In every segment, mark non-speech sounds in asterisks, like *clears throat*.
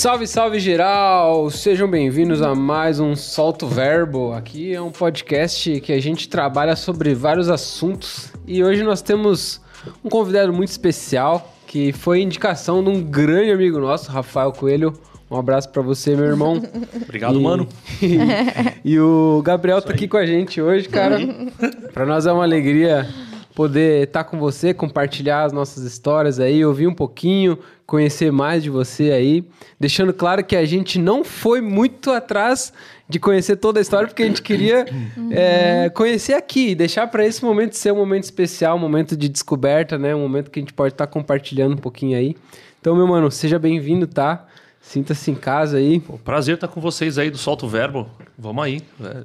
Salve, salve geral! Sejam bem-vindos a mais um Solto Verbo. Aqui é um podcast que a gente trabalha sobre vários assuntos e hoje nós temos um convidado muito especial que foi indicação de um grande amigo nosso, Rafael Coelho. Um abraço para você, meu irmão. *laughs* Obrigado, E- mano. *laughs* e o Gabriel tá aqui com a gente hoje, cara. *laughs* Pra nós é uma alegria poder estar com você, compartilhar as nossas histórias aí, ouvir um pouquinho, conhecer mais de você aí. Deixando claro que a gente não foi muito atrás de conhecer toda a história, porque a gente queria *laughs* é, conhecer aqui, deixar para esse momento ser um momento especial, um momento de descoberta, né? Um momento que a gente pode estar compartilhando um pouquinho aí. Então, meu mano, seja bem-vindo, tá? Sinta-se em casa aí. Pô, prazer estar com vocês aí do Solto Verbo. Vamos aí.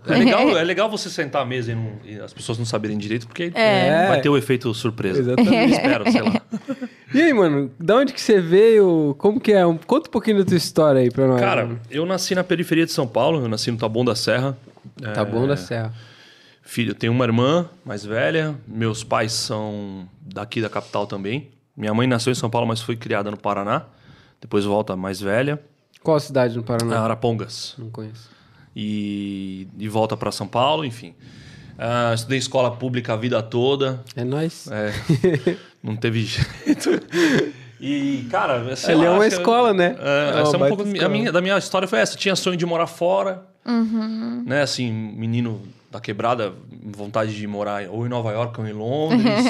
É, é legal, *laughs* é legal você sentar à mesa e, não- e as pessoas não saberem direito, porque É. vai ter o efeito surpresa. Exatamente. Espero, sei lá. *laughs* E aí, mano, da onde que você veio? Como que é? Um- Conta um pouquinho da tua história aí pra nós. Cara, mano. eu nasci na periferia de São Paulo, eu nasci no Taboão da Serra. tá É, da Serra. Filho, eu tenho uma irmã mais velha, meus pais são daqui da capital também. Minha mãe nasceu em São Paulo, mas foi criada no Paraná. Depois volta mais velha, Qual cidade no Paraná? Arapongas. Não conheço. E, e volta para São Paulo, enfim. Ah, estudei escola pública a vida toda. É nóis. É, *laughs* não teve jeito. E, cara, lá, é uma escola, né? É, É essa é um pouco a minha, da minha história foi essa. Eu tinha sonho de morar fora, né? Assim, menino da quebrada, vontade de morar ou em Nova York ou em Londres.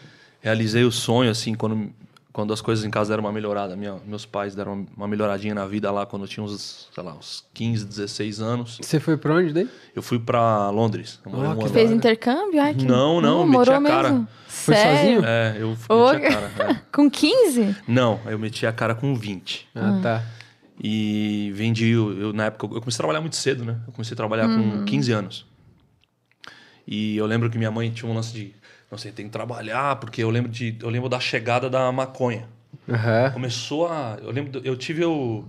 *laughs* Realizei o sonho, assim, quando, quando as coisas em casa deram uma melhorada. Minha- meus pais deram uma, melhoradinha na vida lá quando eu tinha uns, sei lá, uns 15, 16 anos. Você foi pra onde daí? Eu fui pra Londres. Ah, um que Fez intercâmbio? Ai, que... Não, não, Hum, meti morou a cara. mesmo. Foi Sério? sozinho? É, eu Ô, meti a cara. é. *laughs* Com 15? Não, eu meti a cara com 20. Ah, tá. E vendi, eu, eu, na época, eu comecei a trabalhar muito cedo, né? Eu comecei a trabalhar com 15 anos. E eu lembro que minha mãe tinha um lance de, não sei, tem que trabalhar, porque eu lembro de, eu lembro da chegada da maconha. Aham. Começou a, eu lembro, eu tive o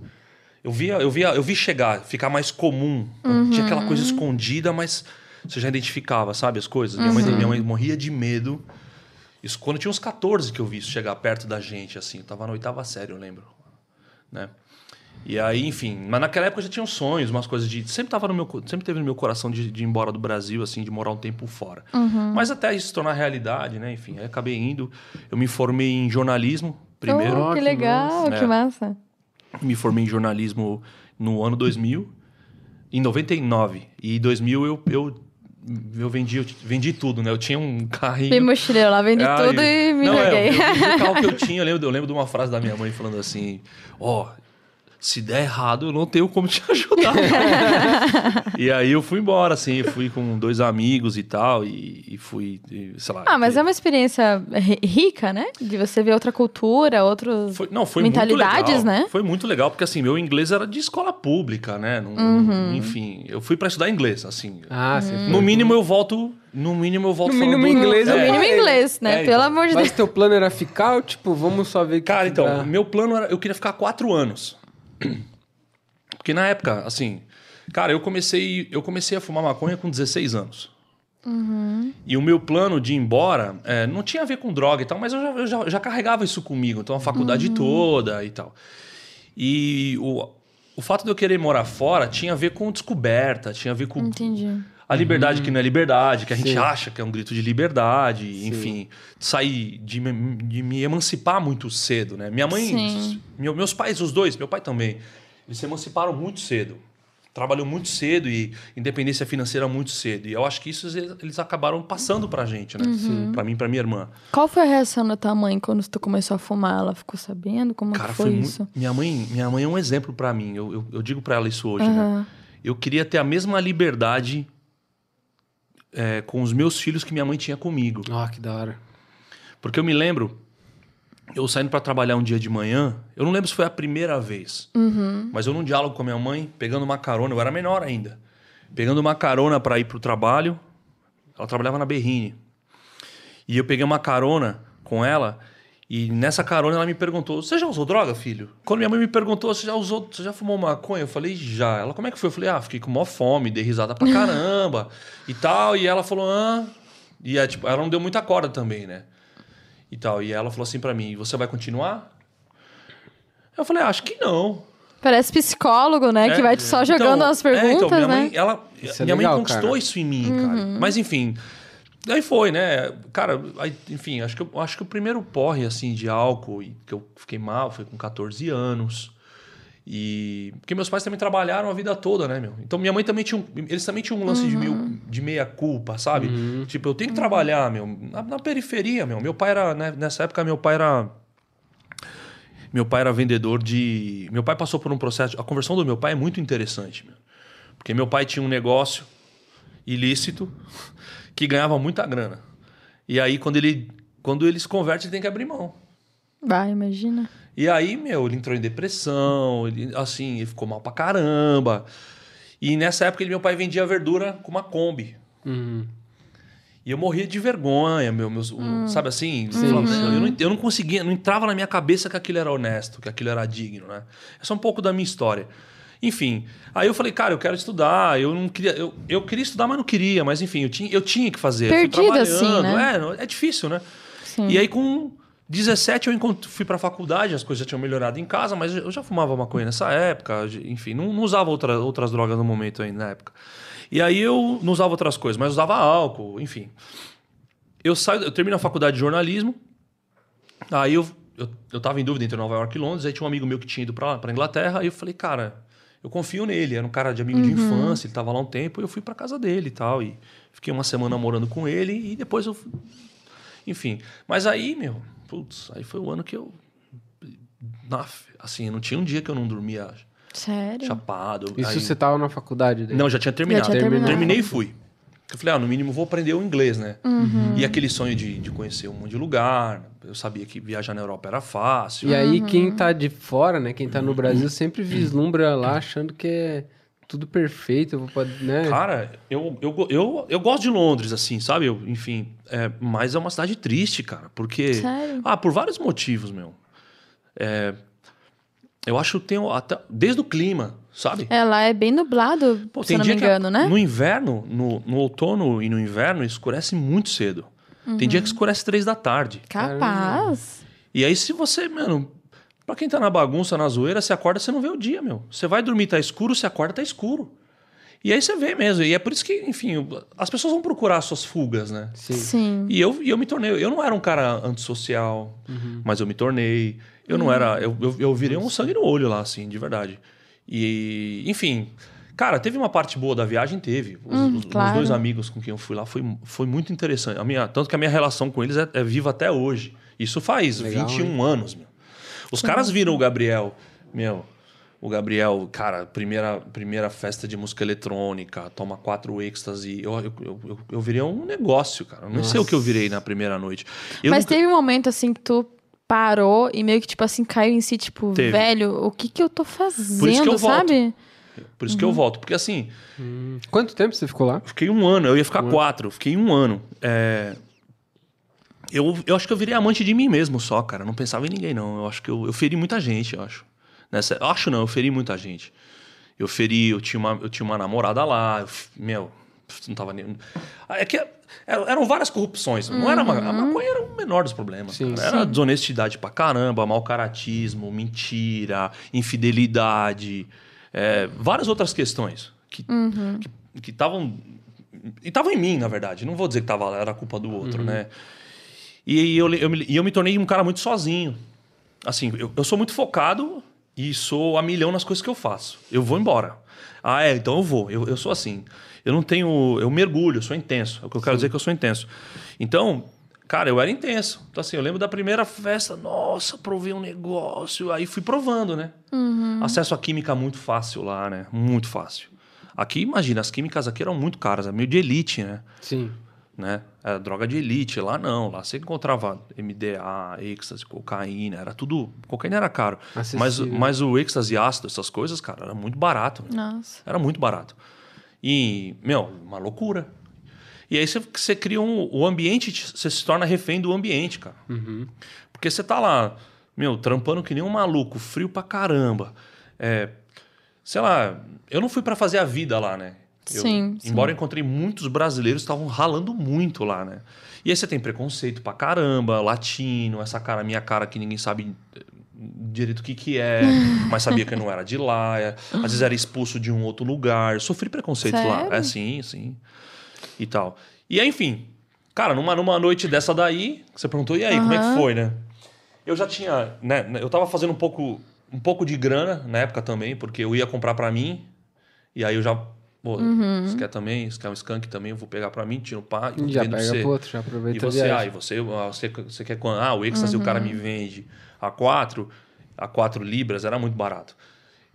eu via, eu via, eu vi chegar, ficar mais comum. Tinha aquela coisa escondida, mas você já identificava, sabe, as coisas. Minha, mãe, minha mãe morria de medo. Isso quando eu tinha uns 14 que eu vi isso chegar perto da gente, assim. Eu tava na oitava série, eu lembro. Né? E aí, enfim, mas naquela época eu já tinha sonhos, umas coisas de. Sempre tava no meu, sempre teve no meu coração de, de ir embora do Brasil, assim, de morar um tempo fora. Mas até isso se tornar realidade, né? Enfim, aí acabei indo. Eu me formei em jornalismo primeiro. Oh, que legal, que É. massa. Me formei em jornalismo no ano 2000, em 99. E em 2000 eu, eu, eu, vendi, eu vendi tudo, né? Eu tinha um carrinho. Bem mochileiro lá, vendi Ai, tudo e me não, é, larguei. eu vendi o carro que eu *laughs* tinha. Eu lembro, eu lembro de uma frase da minha mãe falando assim: Ó, se der errado, eu não tenho como te *laughs* ajudar. e aí eu fui embora, assim, fui com dois amigos e tal, e, e fui, e, sei lá. Ah, mas é uma experiência ri- rica, né? De você ver outra cultura, outros... Foi, não, foi mentalidades, muito legal. né? Foi muito legal, porque assim, meu inglês era de escola pública, né? Não- Uhum. Enfim, eu fui pra estudar inglês, assim. Ah, você foi. No mínimo eu volto. No mínimo eu volto No mínimo falando- inglês, No é. mínimo inglês, né? É, Pelo então. amor de Mas Deus. teu plano era ficar ou, tipo, vamos só ver... que Cara, então, dá? meu plano era. Eu queria ficar quatro anos. *clears throat* Porque na época, assim. Cara, eu comecei, eu comecei a fumar maconha com 16 anos. E o meu plano de ir embora é, não tinha a ver com droga e tal, mas eu já, eu já, já carregava isso comigo. Então, a faculdade toda e tal. E o, o fato de eu querer morar fora tinha a ver com descoberta, tinha a ver com Entendi. A liberdade que não é liberdade, que a gente Sim. acha que é um grito de liberdade, enfim, sair de, me- de me emancipar muito cedo, né? Minha mãe, Sim. meu- meus pais, os dois, meu pai também, eles se emanciparam muito cedo. Trabalhou muito cedo e independência financeira muito cedo. E eu acho que isso eles, eles acabaram passando pra gente, né? Pra mim e pra minha irmã. Qual foi a reação da tua mãe quando tu começou a fumar? Ela ficou sabendo? Como Cara, foi, foi, muito. isso? Minha mãe, minha mãe é um exemplo pra mim. Eu, eu, eu digo pra ela isso hoje, né? Aham. Eu queria ter a mesma liberdade é, com os meus filhos que minha mãe tinha comigo. Ah, que da hora. Porque eu me lembro, eu saindo pra trabalhar um dia de manhã, eu não lembro se foi a primeira vez, mas eu num diálogo com a minha mãe, pegando uma carona, eu era menor ainda, pegando uma carona pra ir pro trabalho, ela trabalhava na Berrine. E eu peguei uma carona com ela e nessa carona ela me perguntou: "Você já usou droga, filho?". Quando minha mãe me perguntou: "Você já usou, você já fumou maconha?". Eu falei: "Já". Ela: "Como é que foi?". Eu falei: "Ah, fiquei com mó fome, dei risada pra *laughs* caramba e tal". E ela falou: "Ah". E é, tipo, ela não deu muita corda também, né? E tal. E ela falou assim pra mim: "Você vai continuar?". Eu falei: "Acho que não". Parece psicólogo, né? É, que vai só jogando então, as é, então, perguntas, minha né? mãe, ela, Isso é minha legal, mãe conquistou cara. isso em mim, cara. Mas enfim, daí foi, né? Cara, aí, enfim, acho que, eu, acho que o primeiro porre, assim, de álcool que eu fiquei mal foi com 14 anos. E... Porque meus pais também trabalharam a vida toda, né, meu? Então minha mãe também tinha um... Eles também tinham um lance de, meio, de meia culpa, sabe? Tipo, eu tenho que trabalhar, meu, na, na periferia, meu. Meu pai era... Né, nessa época, meu pai era... Meu pai era vendedor de. Meu pai passou por um processo. A conversão do meu pai é muito interessante, meu. Porque meu pai tinha um negócio ilícito que ganhava muita grana. E aí, quando ele, quando ele se converte, ele tem que abrir mão. Vai, imagina. E aí, meu, ele entrou em depressão, ele, assim, ele ficou mal pra caramba. E nessa época, ele, meu pai vendia verdura com uma Kombi. Uhum. E eu morria de vergonha, meu, meus, o- sabe assim? Eu, não, eu não conseguia, não entrava na minha cabeça que aquilo era honesto, que aquilo era digno, né? Essa é um pouco da minha história. Enfim, aí eu falei, cara, eu quero estudar, eu não queria, eu, eu queria estudar, mas não queria, mas enfim, eu tinha, eu tinha que fazer. Perdido assim, trabalhando, né? É, é difícil, né? Sim. E aí com 17 eu fui pra faculdade, as coisas já tinham melhorado em casa, mas eu já fumava maconha nessa época, enfim, não, não usava outra, outras drogas no momento ainda na época. E aí eu não usava outras coisas, mas usava álcool, enfim. Eu saio, eu termino a faculdade de jornalismo, aí eu, eu, eu tava em dúvida entre Nova York e Londres, aí tinha um amigo meu que tinha ido pra Inglaterra, aí eu falei, cara, eu confio nele, era um cara de amigo de infância, ele tava lá um tempo, e eu fui pra casa dele e tal, e fiquei uma semana morando com ele, e depois eu... fui- Enfim, mas aí, meu, putz, aí foi o ano que eu... Assim, não tinha um dia que eu não dormia Sério? chapado. Isso aí- você tava na faculdade daí? não, já tinha terminado. Já tinha terminado. Terminei e fui. Eu falei, ah, no mínimo vou aprender o inglês, né? E aquele sonho de, de conhecer um monte de lugar. Eu sabia que viajar na Europa era fácil. E aí, quem tá de fora, né? Quem tá no Brasil sempre vislumbra lá achando que é tudo perfeito, eu vou né? Cara, eu, eu, eu, eu gosto de Londres, assim, sabe? Eu, enfim, é, mas é uma cidade triste, cara. Porque. Sério? Ah, por vários motivos, meu. É, eu acho que tem até. Desde o clima, sabe? É, lá é bem nublado, Pô, se não me que a- engano, né? No inverno, no, no outono e no inverno, escurece muito cedo. Tem dia que escurece três da tarde. Capaz. E aí, se você, mano, pra quem tá na bagunça, na zoeira, você acorda, você não vê o dia, meu. Você vai dormir, tá escuro, você acorda, tá escuro. E aí você vê mesmo. E é por isso que, enfim, as pessoas vão procurar suas fugas, né? Sim. Sim. E eu, e eu me tornei. Eu não era um cara antissocial, mas eu me tornei. Eu não era. Eu, eu, eu virei um sangue no olho lá, assim, de verdade. E, enfim. Cara, teve uma parte boa da viagem? Teve. Os, Hum, os- os claro. dois amigos com quem eu fui lá foi, foi muito interessante. A minha, tanto que a minha relação com eles é, é viva até hoje. Isso faz Legal, 21 anos, meu. Os caras viram o Gabriel, meu. O Gabriel, cara, primeira, primeira festa de música eletrônica, toma quatro êxtase. Eu, eu, eu, eu, virei um negócio, cara. Eu não sei o que eu virei na primeira noite. Eu Mas nunca- teve um momento assim que tu parou e meio que, tipo assim, caiu em si, tipo, Teve. velho, o que que eu tô fazendo, Por isso que eu volto. sabe? Por isso que eu volto. Porque assim, Quanto tempo você ficou lá? eu fiquei um ano, eu ia ficar quatro, eu fiquei um ano. É, Eu, eu acho que eu virei amante de mim mesmo só, cara. Não pensava em ninguém, não. Eu acho que eu, eu feri muita gente, eu acho. Nessa, eu acho não, eu feri muita gente. Eu feri, eu tinha uma, eu tinha uma namorada lá, eu f- meu, não tava nem. É que eram, várias corrupções. Não era uma, a maconha era o menor dos problemas. Sim, cara. Era desonestidade pra caramba, mau caratismo, mentira, infidelidade, é, várias outras questões que que estavam e estavam em mim, na verdade. Não vou dizer que tava, era culpa do outro, né? E eu, eu, me, e eu me tornei um cara muito sozinho. Assim, eu, eu sou muito focado e sou a milhão nas coisas que eu faço. Eu vou embora. Ah, é, então eu vou. Eu, eu sou assim. Eu não tenho. Eu mergulho, eu sou intenso. É o que eu quero dizer que eu sou intenso. Então, cara, eu era intenso. Então, assim, eu lembro da primeira festa, nossa, provei um negócio. Aí fui provando, né? Acesso à química muito fácil lá, né? Muito fácil. Aqui, imagina, as químicas aqui eram muito caras, é meio de elite, né? Sim. Né? Era droga de elite. Lá não. Lá você encontrava MDA, êxtase, cocaína. Era tudo... Cocaína era caro. Mas, mas o êxtase ácido, essas coisas, cara, era muito barato. né? Nossa. Era muito barato. E, meu, uma loucura. E aí você, você cria um... O ambiente, te- você se torna refém do ambiente, cara. Porque você tá lá, meu, trampando que nem um maluco, frio pra caramba. É, sei lá, eu não fui pra fazer a vida lá, né? Eu- Sim, sim. Embora eu encontrei muitos brasileiros estavam ralando muito lá, né? E aí você tem preconceito pra caramba, latino, essa cara, minha cara que ninguém sabe, direito o que que é, *laughs* mas sabia que eu não era de lá. é, às vezes era expulso de um outro lugar. Sofri preconceito lá. Sério? É, sim, sim. E tal. E aí, enfim, cara, numa, numa noite dessa daí, você perguntou, e aí, como é que foi, né? Eu já tinha, né, eu tava fazendo um pouco, um pouco de grana na época também, porque eu ia comprar pra mim, e aí eu já, pô, Uhum. você quer também, você quer um skunk também, eu vou pegar pra mim, tiro o pá, e Já pega você. pro outro, já E aproveita a você, ah, e você, ah, você, você quer quanto? Ah, o êxtase o cara me vende a 4, a 4 libras, era muito barato.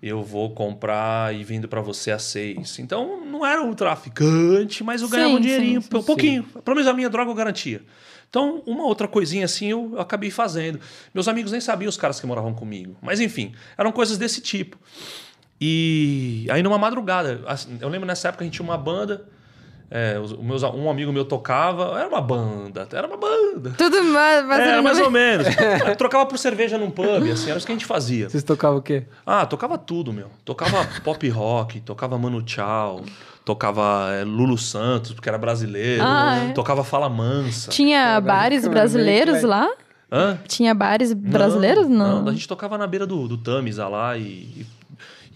Eu vou comprar e vendo pra você a 6. Então, não era um traficante, mas eu ganhava Sim, um dinheirinho, sim, sim, um pouquinho. Pelo menos a minha droga eu garantia. Então, uma outra coisinha assim eu acabei fazendo. Meus amigos nem sabiam os caras que moravam comigo. Mas enfim, eram coisas desse tipo. E aí numa madrugada, assim, eu lembro nessa época a gente tinha uma banda, é, os- meus, um amigo meu tocava, era uma banda, era uma banda. Tudo mais, mais, Era ou mais ou menos. *laughs* Trocava por cerveja num pub, assim, era isso que a gente fazia. Vocês tocavam o quê? Ah, tocava tudo, meu. Tocava pop rock, tocava Manu Chao, tocava é, Lulu Santos, porque era brasileiro, Ah, é? tocava Fala Mansa. Tinha bares mano, brasileiros lá? Hã? Tinha bares brasileiros? Não. Não, a gente tocava na beira do, do Tamisa lá e, e,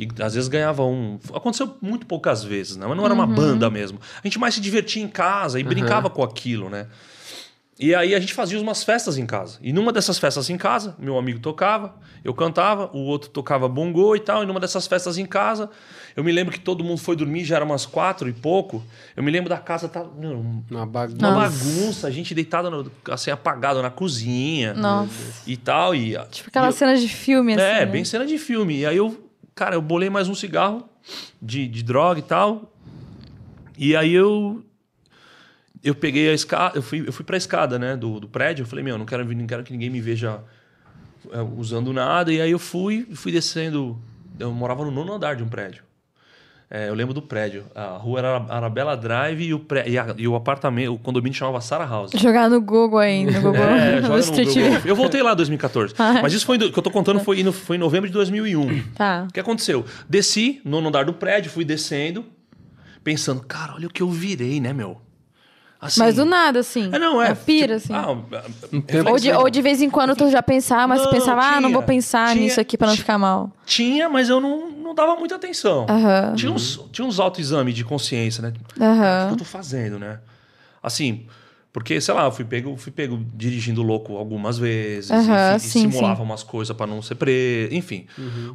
e às vezes ganhava um. Aconteceu muito poucas vezes, né? Mas não era uma banda mesmo. A gente mais se divertia em casa e brincava com aquilo, né? E aí a gente fazia umas festas em casa. E numa dessas festas em casa, meu amigo tocava, eu cantava, o outro tocava bongô e tal. E numa dessas festas em casa, eu me lembro que todo mundo foi dormir, já era umas quatro e pouco. Eu me lembro da casa tá Uma bagunça. uma bagunça, a gente deitada no- assim apagado na cozinha Nossa. e tal e Tipo aquelas cenas de filme, assim. é, né? bem cena de filme. E aí eu, cara, eu bolei mais um cigarro de, de droga e tal. E aí eu. Eu peguei a escada, eu fui, eu fui pra escada, né, do, do prédio. Eu falei, meu, não quero, não quero que ninguém me veja é, usando nada. E aí eu fui, fui descendo. Eu morava no nono andar de um prédio. É, eu lembro do prédio. A rua era Arabella Drive e o, pré, e, a- e o apartamento, o condomínio chamava Sarah House. Jogar no Google aí, no *laughs* Google. É, no *laughs* Street Google. Eu voltei lá em 2014. Ah, é? Mas isso foi, do- que eu tô contando foi, foi em novembro de 2001. Tá. O que aconteceu? Desci no andar do prédio, fui descendo, pensando, cara, olha o que eu virei, né, meu? Assim, Mas do nada, assim. É, não, é. Uma pira, tipo, assim. ah, tempo ou, de, ou de vez em quando tu já pensava, mas Não, tu pensava, ah, não tinha, vou pensar tinha, nisso aqui pra não tinha. ficar mal. Tinha, mas eu não, não dava muita atenção. Tinha uns, tinha uns autoexames de consciência, né? O que eu tô fazendo, né? Assim, porque, sei lá, eu fui pego, fui pego dirigindo louco algumas vezes, e, e sim, simulava sim. umas coisas pra não ser preso, enfim.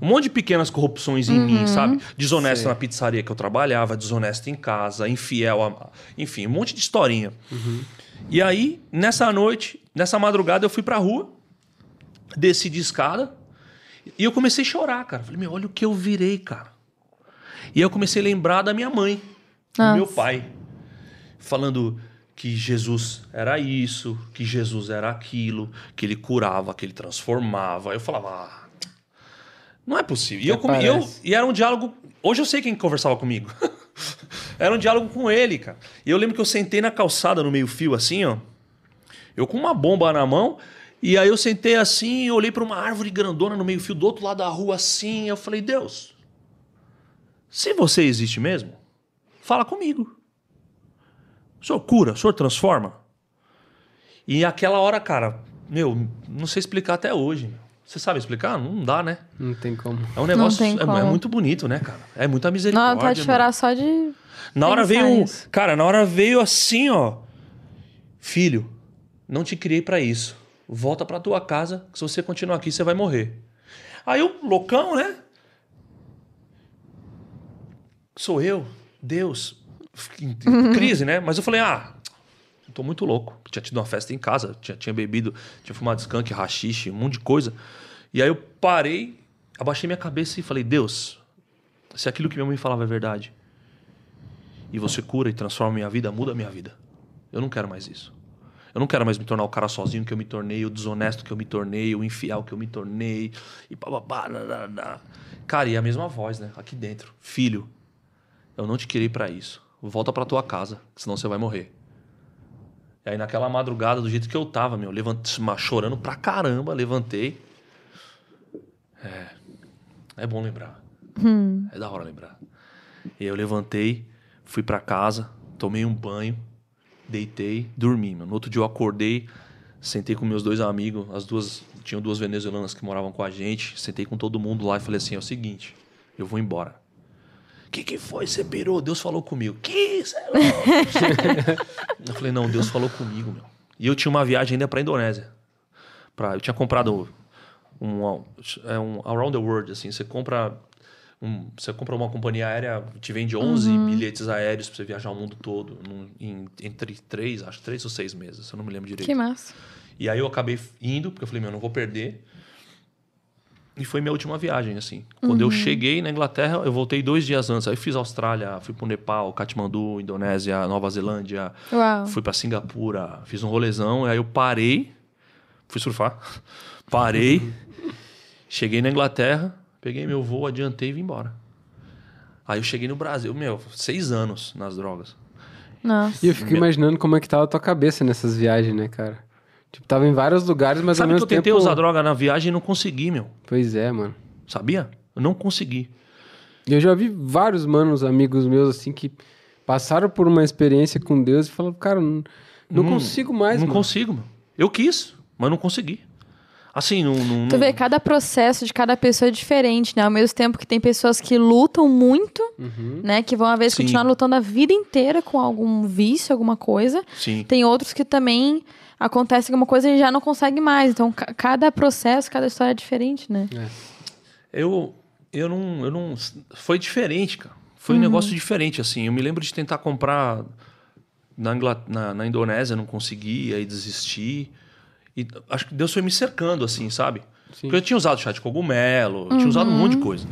Um monte de pequenas corrupções em Uhum. mim, sabe? Desonesto Sei. na pizzaria que eu trabalhava, desonesto em casa, infiel, a, enfim, um monte de historinha. E aí, nessa noite, nessa madrugada, eu fui pra rua, desci de escada, e eu comecei a chorar, cara. Falei, meu, olha o que eu virei, cara. E aí eu comecei a lembrar da minha mãe, do Nossa. meu pai, falando que Jesus era isso, que Jesus era aquilo, que ele curava, que ele transformava. Eu falava, ah, não é possível. E, eu, e eu- e era um diálogo. Hoje eu sei quem conversava comigo. *laughs* era um diálogo com ele, cara. E eu lembro que eu sentei na calçada no meio-fio, assim, ó. Eu com uma bomba na mão. E aí eu sentei assim, olhei para uma árvore grandona no meio-fio do outro lado da rua, assim. Eu falei, Deus, se você existe mesmo, fala comigo. O senhor cura, o senhor transforma. E aquela hora, cara, meu, não sei explicar até hoje. Você sabe explicar? Não dá, né? Não tem como. É um negócio. tem é- É, muito bonito, né, cara? É muita misericórdia. Não, pode chorar só de. Na hora veio. nisso. Cara, na hora veio assim, ó. Filho, não te criei pra isso. Volta pra tua casa, que se você continuar aqui, você vai morrer. Aí o loucão, né? Sou eu, Deus. Em- em Crise, né? Mas eu falei, ah, eu tô muito louco. Tinha tido uma festa em casa, tinha, tinha bebido, tinha fumado skunk, rachixe, um monte de coisa. E aí eu parei, abaixei minha cabeça e falei, Deus, se aquilo que minha mãe falava é verdade, e você cura e transforma minha vida, muda a minha vida. Eu não quero mais isso. Eu não quero mais me tornar o cara sozinho que eu me tornei, o desonesto que eu me tornei, o infiel que eu me tornei, e bababá. Cara, e a mesma voz, né? Aqui dentro. Filho, eu não te criei pra isso. Volta pra tua casa, senão você vai morrer. E aí naquela madrugada, do jeito que eu tava, meu, levantei, chorando pra caramba, levantei. É. É bom lembrar. É da hora lembrar. E aí eu levantei, fui pra casa, tomei um banho, deitei, dormi. Mano. No outro dia eu acordei Sentei com meus dois amigos, as duas. Tinham duas venezuelanas que moravam com a gente. Sentei com todo mundo lá e falei assim: é o seguinte, eu vou embora. O que, que foi? Você pirou? Deus falou comigo. Que? Cê é louco?" *laughs* eu falei, não, Deus falou comigo, meu. E eu tinha uma viagem ainda pra Indonésia. Pra, eu tinha comprado um, é um Around the World, assim. Você compra. um- você compra uma companhia aérea, te vende 11 bilhetes aéreos pra você viajar o mundo todo. num- em- entre três, acho três ou seis meses, eu não me lembro direito. Que massa. E aí eu acabei indo, porque eu falei, meu, não vou perder. E foi minha última viagem, assim. Quando eu cheguei na Inglaterra, eu voltei dois dias antes. Aí eu fiz Austrália, fui pro Nepal, Katmandu, Indonésia, Nova Zelândia. Uau. Fui pra Singapura, fiz um rolezão. E aí eu parei, fui surfar. *laughs* Parei, cheguei na Inglaterra, peguei meu voo, adiantei e vim embora. Aí eu cheguei no Brasil, meu, seis anos nas drogas. Nossa. E eu fico imaginando como é que tava a tua cabeça nessas viagens, né, cara? Tipo, tava em vários lugares, mas ao Sabe que mesmo eu tentei tempo... usar droga na viagem e não consegui, meu. Pois é, mano. Sabia? Eu não consegui. E Eu já vi vários manos, amigos meus, assim, que passaram por uma experiência com Deus e falaram, cara, não, não Hum, consigo mais, não mano. consigo, meu. Eu quis, mas não consegui. Assim, não. não, Tu vê, cada processo de cada pessoa é diferente, né? Ao mesmo tempo que tem pessoas que lutam muito, Uhum. né? Que vão, às vezes, Sim. continuar lutando a vida inteira com algum vício, alguma coisa. Sim. Tem outros que também acontece alguma coisa e já não consegue mais. Então, ca- cada processo, cada história é diferente, né? Eu, eu não, eu não. Foi diferente, cara. Foi Uhum. um negócio diferente, assim. Eu me lembro de tentar comprar na, na, na Indonésia, não consegui, aí desisti. E acho que Deus foi me cercando, assim, sabe? Sim. Porque eu tinha usado chá de cogumelo, eu tinha usado um monte de coisa.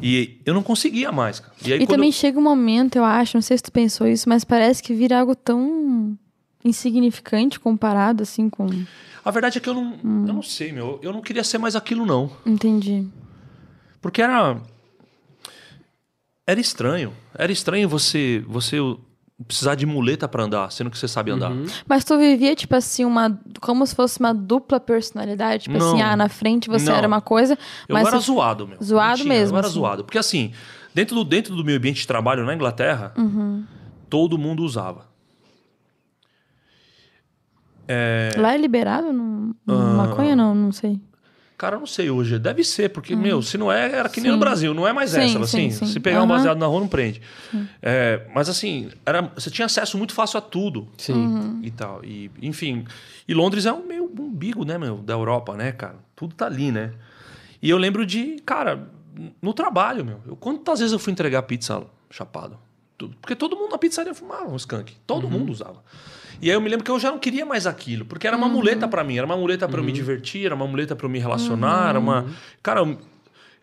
E eu não conseguia mais, cara. E aí Uhum. E quando também eu- chega um momento, eu acho, não sei se tu pensou isso, mas parece que vira algo tão insignificante comparado, assim, com... A verdade é que eu não, Hum. eu não sei, meu. Eu não queria ser mais aquilo, não. Entendi. Porque era. Era estranho. Era estranho você você precisar de muleta pra andar, sendo que você sabe andar. Uhum. Mas tu vivia, tipo assim, uma... Como se fosse uma dupla personalidade. Tipo assim, Não. ah, na frente você Não. era uma coisa, Eu mas... era tu- zoado, meu. Zoado Não tinha, mesmo, Eu era assim. zoado. Porque assim, dentro do, dentro do meu ambiente de trabalho na Inglaterra, Uhum. todo mundo usava. Lá é liberado? No... Ah. Maconha, não, não sei. Cara, eu não sei hoje. Deve ser, porque, meu, se não é, era que nem Sim. no Brasil. Não é mais Sim, essa. sim, Assim, sim. se pegar um Aham. baseado na rua, não prende. É, mas assim, era, você tinha acesso muito fácil a tudo. Sim. Uhum. e tal. E, enfim. E Londres é um meio umbigo, né, meu, da Europa, né, cara? Tudo tá ali, né? E eu lembro de, cara, no trabalho, meu. Eu, quantas vezes eu fui entregar pizza chapado? Porque todo mundo na pizzaria fumava um skunk. Todo mundo usava. E aí eu me lembro que eu já não queria mais aquilo, porque era uma muleta pra mim, era uma muleta pra eu me divertir, era uma muleta pra eu me relacionar, era uma. Cara, eu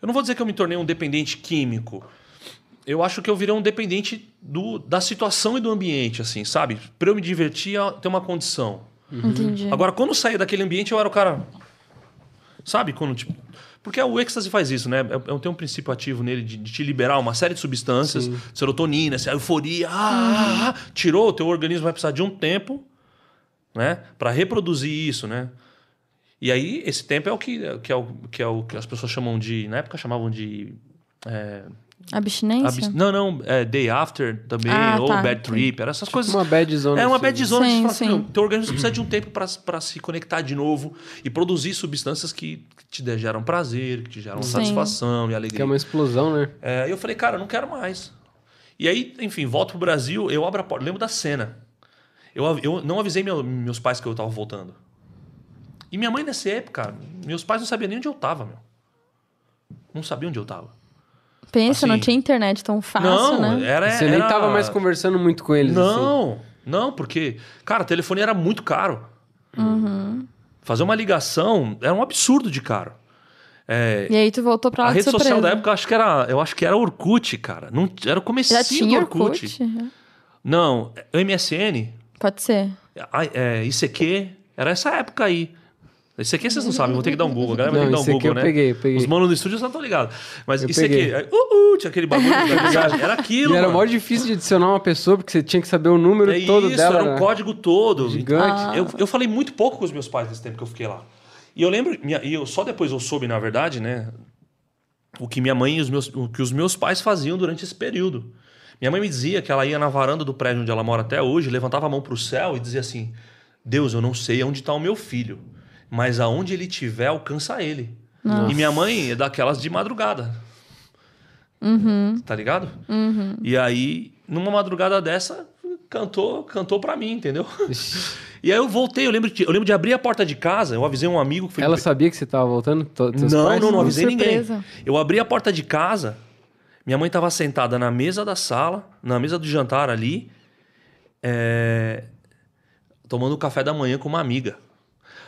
eu não vou dizer que eu me tornei um dependente químico. Eu acho que eu virei um dependente do, da situação e do ambiente, assim, sabe? Pra eu me divertir, eu ter uma condição. Entendi. Agora, quando eu saí daquele ambiente, eu era o cara. Sabe? Quando, tipo. Porque o êxtase faz isso, né? É, é, tem um princípio ativo nele de, de te liberar uma série de substâncias, serotonina, essa euforia, ah, ah, ah, tirou, o teu organismo vai precisar de um tempo, né? Para reproduzir isso, né? E aí, esse tempo é o que, que, é o, que é o que as pessoas chamam de. Na época chamavam de. é, Abstinência? abs- não, não, é day after também, Ah, ou tá, bad trip, era essas coisas. Uma bad zone. É uma assim. bad zone Sim, assim, sim. teu organismo precisa de um tempo para se conectar de novo e produzir substâncias que te de- geram prazer, que te geram Sim. satisfação e Que é alegria. uma explosão, né? É, eu falei, cara, eu não quero mais. E aí, enfim, volto pro Brasil, eu abro a porta, lembro da cena. Eu, eu não avisei meu- meus pais que eu tava voltando. E minha mãe nessa época, meus pais não sabiam nem onde eu tava, meu. Não sabiam onde eu tava. Pensa, não Assim, tinha internet tão fácil, não, né? era Você nem era- tava mais conversando muito com eles, assim. Não, não, porque, cara, o telefone era muito caro. Uhum. Fazer uma ligação era um absurdo de caro. É, E aí tu voltou pra lá a de rede social surpresa. da época, eu acho que era, eu acho que era Orkut, cara. Não, era o comecinho Já tinha do Orkut. Orkut? Não, o MSN, Pode ser. a- é, ICQ, era essa época aí. ICQ vocês não sabem, vou ter que dar um Google. A galera vai Não, ter que dar um Google, eu né? peguei, peguei. Os manos do estúdio não estão ligados. Mas Eu ICQ, peguei. aí, uh, uh, tinha aquele bagulho da. Era aquilo, E era mó difícil de adicionar uma pessoa, porque você tinha que saber o número É todo isso, dela. era um né? código todo. Gigante. Ah. Eu, eu falei muito pouco com os meus pais nesse tempo que eu fiquei lá. E eu lembro, minha- e eu só depois eu soube, na verdade, né, o que minha mãe e os meus, o que os meus pais faziam durante esse período. Minha mãe me dizia que ela ia na varanda do prédio onde ela mora até hoje, levantava a mão pro céu e dizia assim: Deus, eu não sei onde está o meu filho, mas aonde ele estiver, alcança ele. Nossa. E minha mãe é daquelas de madrugada. Uhum. Tá ligado? E aí, numa madrugada dessa, cantou, cantou pra mim, entendeu? *laughs* e aí eu voltei, eu lembro, de, eu lembro de abrir a porta de casa, eu avisei um amigo que foi. Ela sabia que você tava voltando? Não, pais? não, não avisei ninguém. Eu abri a porta de casa, minha mãe estava sentada na mesa da sala, na mesa do jantar ali, é, tomando café da manhã com uma amiga.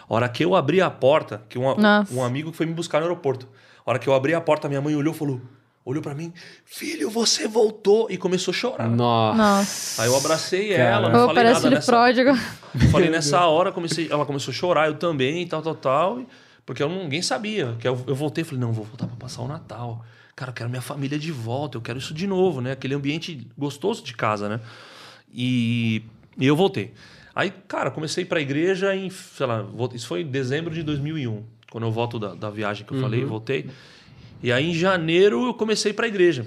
A hora que eu abri a porta, que um, Nossa. um amigo foi me buscar no aeroporto. A hora que eu abri a porta, minha mãe olhou e falou: olhou pra mim, filho, você voltou e começou a chorar. Nossa. Nossa. Aí eu abracei Cara. ela, não Ô, falei parece nada filho nessa. pródigo. Falei nessa hora, comecei, ela começou a chorar, eu também, tal, tal, tal. e- Porque eu, ninguém sabia. Que eu, eu voltei e falei, não, vou voltar pra passar o Natal. Cara, eu quero minha família de volta, eu quero isso de novo, né? Aquele ambiente gostoso de casa, né? E, e eu voltei. Aí, cara, comecei a ir pra igreja em, sei lá, isso foi em dezembro de 2001, quando eu volto da, da viagem que eu falei, voltei. E aí, em janeiro, eu comecei a ir pra igreja.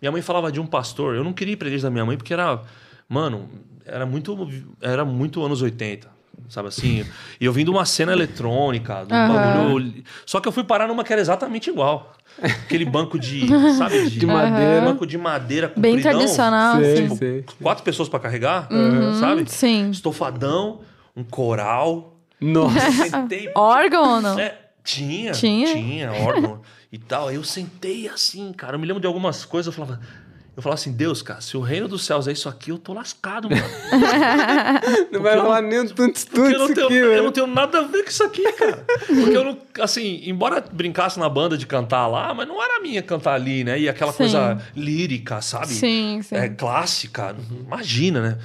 Minha mãe falava de um pastor. Eu não queria ir pra igreja da minha mãe porque era. Mano, era muito. Era muito anos 80. Sabe assim? E eu vim de uma cena eletrônica, de um Aham. bagulho. Só que eu fui parar numa que era exatamente igual. Aquele banco de. *laughs* Sabe? De madeira. Banco de madeira Bem compridão, tradicional, Sei, assim. sei. Quatro pessoas pra carregar, Uhum, sabe? Sim. Estofadão, um coral. Nossa. Sentei. *laughs* Órgão ou não? É, tinha, Tinha? tinha, órgão e tal. Aí eu sentei assim, cara. Eu me lembro de algumas coisas, eu falava. Eu falava assim, Deus, cara, se o reino dos céus é isso aqui, eu tô lascado, mano. *laughs* Não vai rolar nem um tuntos Porque eu não, tenho, aqui, eu não tenho nada a ver com isso aqui, cara. Porque eu não, assim, embora brincasse na banda de cantar lá, mas não era minha cantar ali, né? E aquela Sim. coisa lírica, sabe? Sim, sim. É, clássica, imagina, né?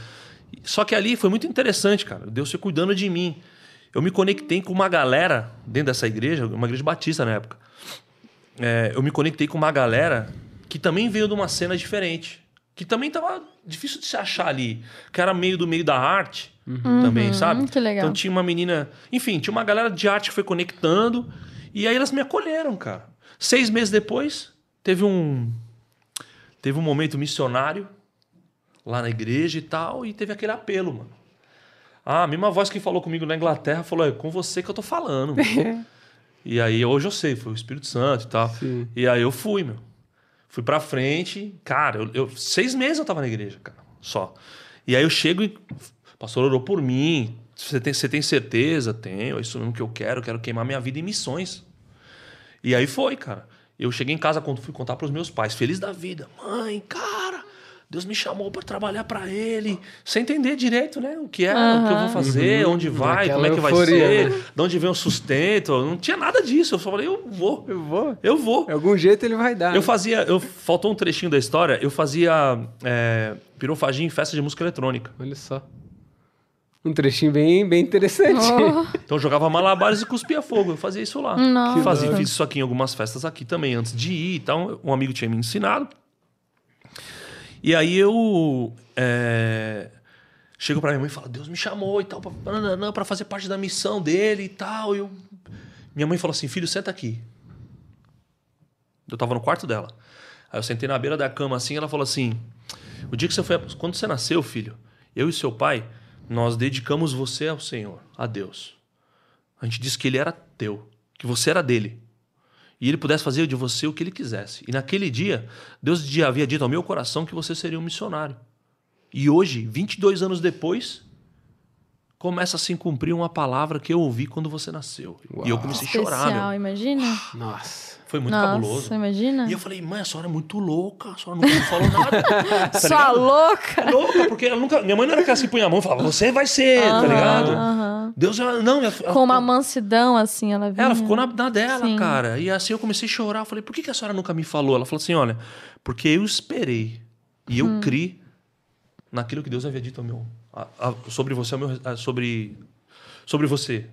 Só que ali foi muito interessante, cara. Deus foi cuidando de mim. Eu me conectei com uma galera dentro dessa igreja, uma igreja batista na época. É, eu me conectei com uma galera que também veio de uma cena diferente. Que também tava difícil de se achar ali. Que era meio do meio da arte também, sabe? Uhum, que legal. Então tinha uma menina. Enfim, tinha uma galera de arte que foi conectando. E aí elas me acolheram, cara. Seis meses depois, teve um. Teve um momento missionário lá na igreja e tal, e teve aquele apelo, mano. Ah, a mesma voz que falou comigo na Inglaterra falou: é com você que eu tô falando. mano." *laughs* e aí hoje eu sei, foi o Espírito Santo e tal. Sim. E aí eu fui, meu. Fui pra frente. Cara, eu, eu- seis meses eu tava na igreja, cara, só. E aí eu chego e. O pastor orou por mim. Você tem, você tem certeza? Tenho. É isso mesmo que eu quero. Quero queimar minha vida em missões. E aí foi, cara. Eu cheguei em casa quando fui contar pros meus pais, feliz da vida. Mãe, cara, Deus me chamou para trabalhar para ele, sem entender direito, né? O que é, o que eu vou fazer, onde vai, como é que vai euforia, ser, né? de onde vem o sustento. Não tinha nada disso. Eu só falei, eu vou. Eu vou. Eu vou. De algum jeito ele vai dar. Eu né? fazia, eu faltou um trechinho da história. Eu fazia é, pirofagia em festa de música eletrônica. Olha só. Um trechinho bem, bem interessante. Oh, *laughs* Então eu jogava malabares e cuspia fogo. Eu fazia isso lá. Nossa. Fazia, fiz isso aqui em algumas festas aqui também, antes de ir. Então, um amigo tinha me ensinado. E aí eu é, chego pra minha mãe e falo, Deus me chamou e tal, pra fazer parte da missão dele e tal. E eu... Minha mãe falou assim, filho, senta aqui. Eu tava no quarto dela. Aí eu sentei na beira da cama assim, ela falou assim: O dia que você foi. Quando você nasceu, filho, eu e seu pai, nós dedicamos você ao Senhor, a Deus. A gente disse que ele era teu, que você era dele. E ele pudesse fazer de você o que ele quisesse. E naquele dia, Deus já havia dito ao meu coração que você seria um missionário. E hoje, 22 anos depois, começa a se cumprir uma palavra que eu ouvi quando você nasceu. E eu comecei a chorar, especial, meu. imagina. *gasps* Nossa. Foi muito Nossa, cabuloso. imagina. E eu falei, mãe, a senhora é muito louca, a senhora nunca me falou nada. *laughs* tá Sua ligado? louca! *laughs* louca, porque ela nunca. Minha mãe não era que assim punha a mão e falava, você vai ser, tá ligado? Aham. Deus, ela, não, ela, Com uma mansidão, assim, ela vinha. ela ficou na, na dela, Sim. cara. E assim eu comecei a chorar. Eu falei, por que, que a senhora nunca me falou? Ela falou assim: olha, porque eu esperei e eu criei naquilo que Deus havia dito ao meu, a- a- sobre você, a- sobre, sobre você,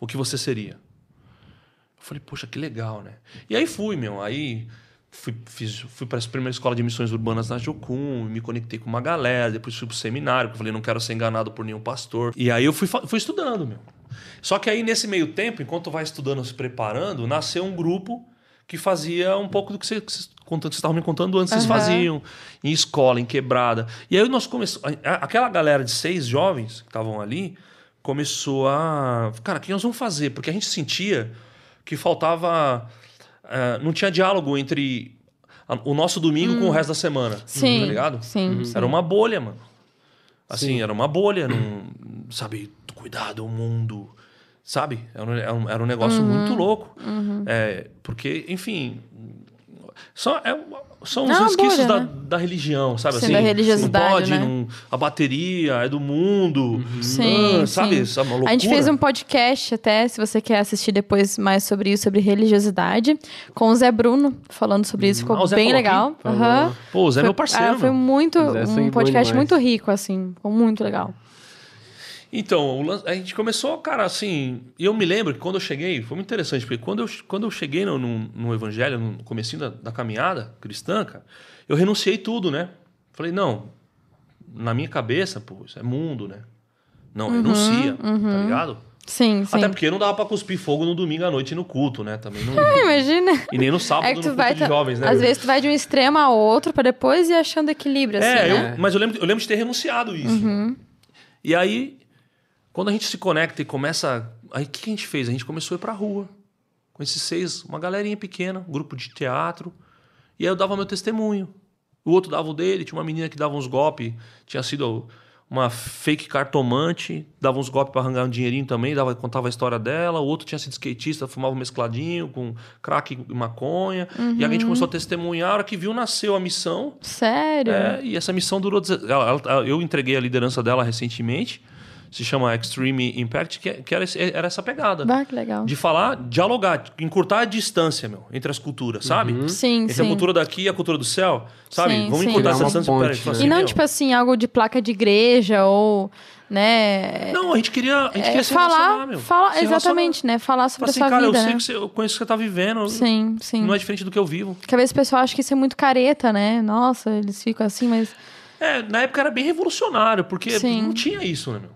o que você seria. Eu falei, poxa, que legal, né? E aí fui, meu. Aí fui, fiz, fui para essa primeira escola de missões urbanas na Jocum, me conectei com uma galera, depois fui pro seminário, porque eu falei, não quero ser enganado por nenhum pastor. E aí eu fui, fui estudando, meu. Só que aí, nesse meio tempo, enquanto vai estudando, se preparando, nasceu um grupo que fazia um pouco do que você, contando, vocês estavam me contando antes, vocês Aham. faziam em escola, em quebrada. E aí nós começamos. Aquela galera de seis jovens que estavam ali começou a. Cara, o que nós vamos fazer? Porque a gente sentia que faltava. eh, não tinha diálogo entre a- o nosso domingo com o resto da semana. Hum. Sim. Tá ligado? Sim. sim. Era uma bolha, mano. Assim, Sim. era uma bolha, não, sabe? Cuidado, o mundo, sabe? Era um, era um- negócio Uhum. muito louco. É, porque, enfim, só, é, são É os uma resquícios bolha, da, né? da religião, sabe? Sim, assim, da religiosidade, Não pode, né? não- a bateria é do mundo. Sim, ah, sabe? sim. Essa é uma loucura. A gente fez um podcast até, se você quer assistir depois mais sobre isso, sobre religiosidade, com o Zé Bruno, falando sobre isso. Ficou Ah, bem legal. aqui? Aham. Pô, o Zé é Foi- meu parceiro. ah, foi muito, é um podcast muito rico, assim. Ficou muito legal. Então, a gente começou, cara, assim. E eu me lembro que quando eu cheguei, foi muito interessante, porque quando eu, quando eu cheguei no, no, no evangelho, no comecinho da, da caminhada cristã, cara, eu renunciei tudo, né? Falei, não, na minha cabeça, pô, isso é mundo, né? Não, renuncia, tá ligado? Sim, sim. Até porque não dava pra cuspir fogo no domingo à noite no culto, né? Também não. *laughs* Imagina. E nem no sábado É no que tu culto vai. de jovens, né? Às vezes tu vai de um extremo a outro pra depois ir achando equilíbrio, assim. É, né? eu- mas eu lembro, eu lembro de ter renunciado isso. Uhum. E aí, quando a gente se conecta e começa. Aí o que a gente fez? A gente começou a ir pra rua. Com esses seis, uma galerinha pequena, um grupo de teatro. E aí eu dava meu testemunho. O outro dava o dele, tinha uma menina que dava uns golpes, tinha sido uma fake cartomante, dava uns golpes para arranjar um dinheirinho também, dava, contava a história dela. O outro tinha sido skatista, fumava um mescladinho com crack e maconha. E a gente começou a testemunhar. A hora que viu, nasceu a missão. Sério? É, e essa missão durou. ela- ela- eu entreguei a liderança dela recentemente. Se chama Extreme Impact, que, é- que era, era essa pegada. Bah, que legal. De falar, dialogar, encurtar a distância, meu, entre as culturas, sabe? Sim, Entre sim. a cultura daqui e a cultura do céu, sabe? Sim, Vamos sim. encurtar essa distância. ponte, né? fala E assim, não, meu, tipo assim, algo de placa de igreja ou, né? Não, a gente queria, a gente é, queria se relacionar, falar, meu. fala, Se relacionar. exatamente, né? Falar Falar sobre assim, a sua cara, vida, eu sei né? que você, eu conheço o que você tá vivendo. Sim, sim. Não é diferente do que eu vivo. Porque às vezes o pessoal acha que isso é muito careta, né? Nossa, eles ficam assim, mas. É, na época era bem revolucionário, porque Sim. não tinha isso, né, meu?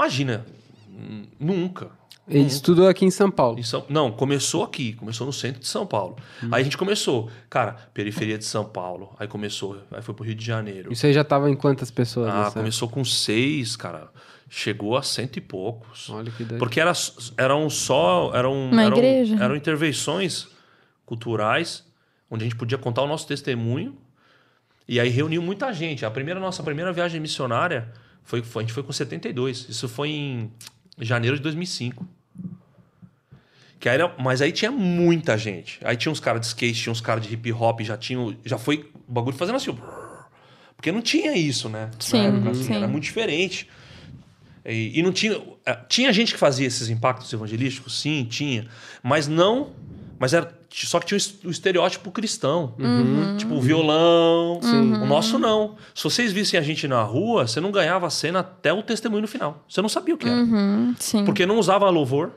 Imagina, hum, nunca. Ele estudou aqui em São Paulo. Em São- Não, começou aqui, começou no centro de São Paulo. Aí a gente começou, cara, periferia de São Paulo. Aí começou, aí foi pro Rio de Janeiro. Isso aí já tava em quantas pessoas? Ah, começou com seis, cara. Chegou a cento e poucos. Olha que doido. Porque era, eram só. Eram, Uma eram, igreja. eram intervenções culturais, onde a gente podia contar o nosso testemunho. E aí reuniu muita gente. A primeira nossa primeira viagem missionária foi, foi- a gente foi com 72. Isso foi em janeiro de 2005. Que era, mas aí tinha muita gente. Aí tinha uns caras de skate, tinha uns caras de hip hop, já tinha, já foi o bagulho fazendo assim, porque não tinha isso, né? Sim, época, assim, sim. Era muito diferente. E, e não tinha. eh, Tinha gente que fazia esses impactos evangelísticos? Sim, tinha. Mas não. Mas era. Só que tinha o es- o estereótipo cristão. Uhum. Tipo, o violão. O nosso não. Se vocês vissem a gente na rua, você não ganhava a cena até o testemunho no final. Você não sabia o que era. Uhum, sim. Porque não usava louvor.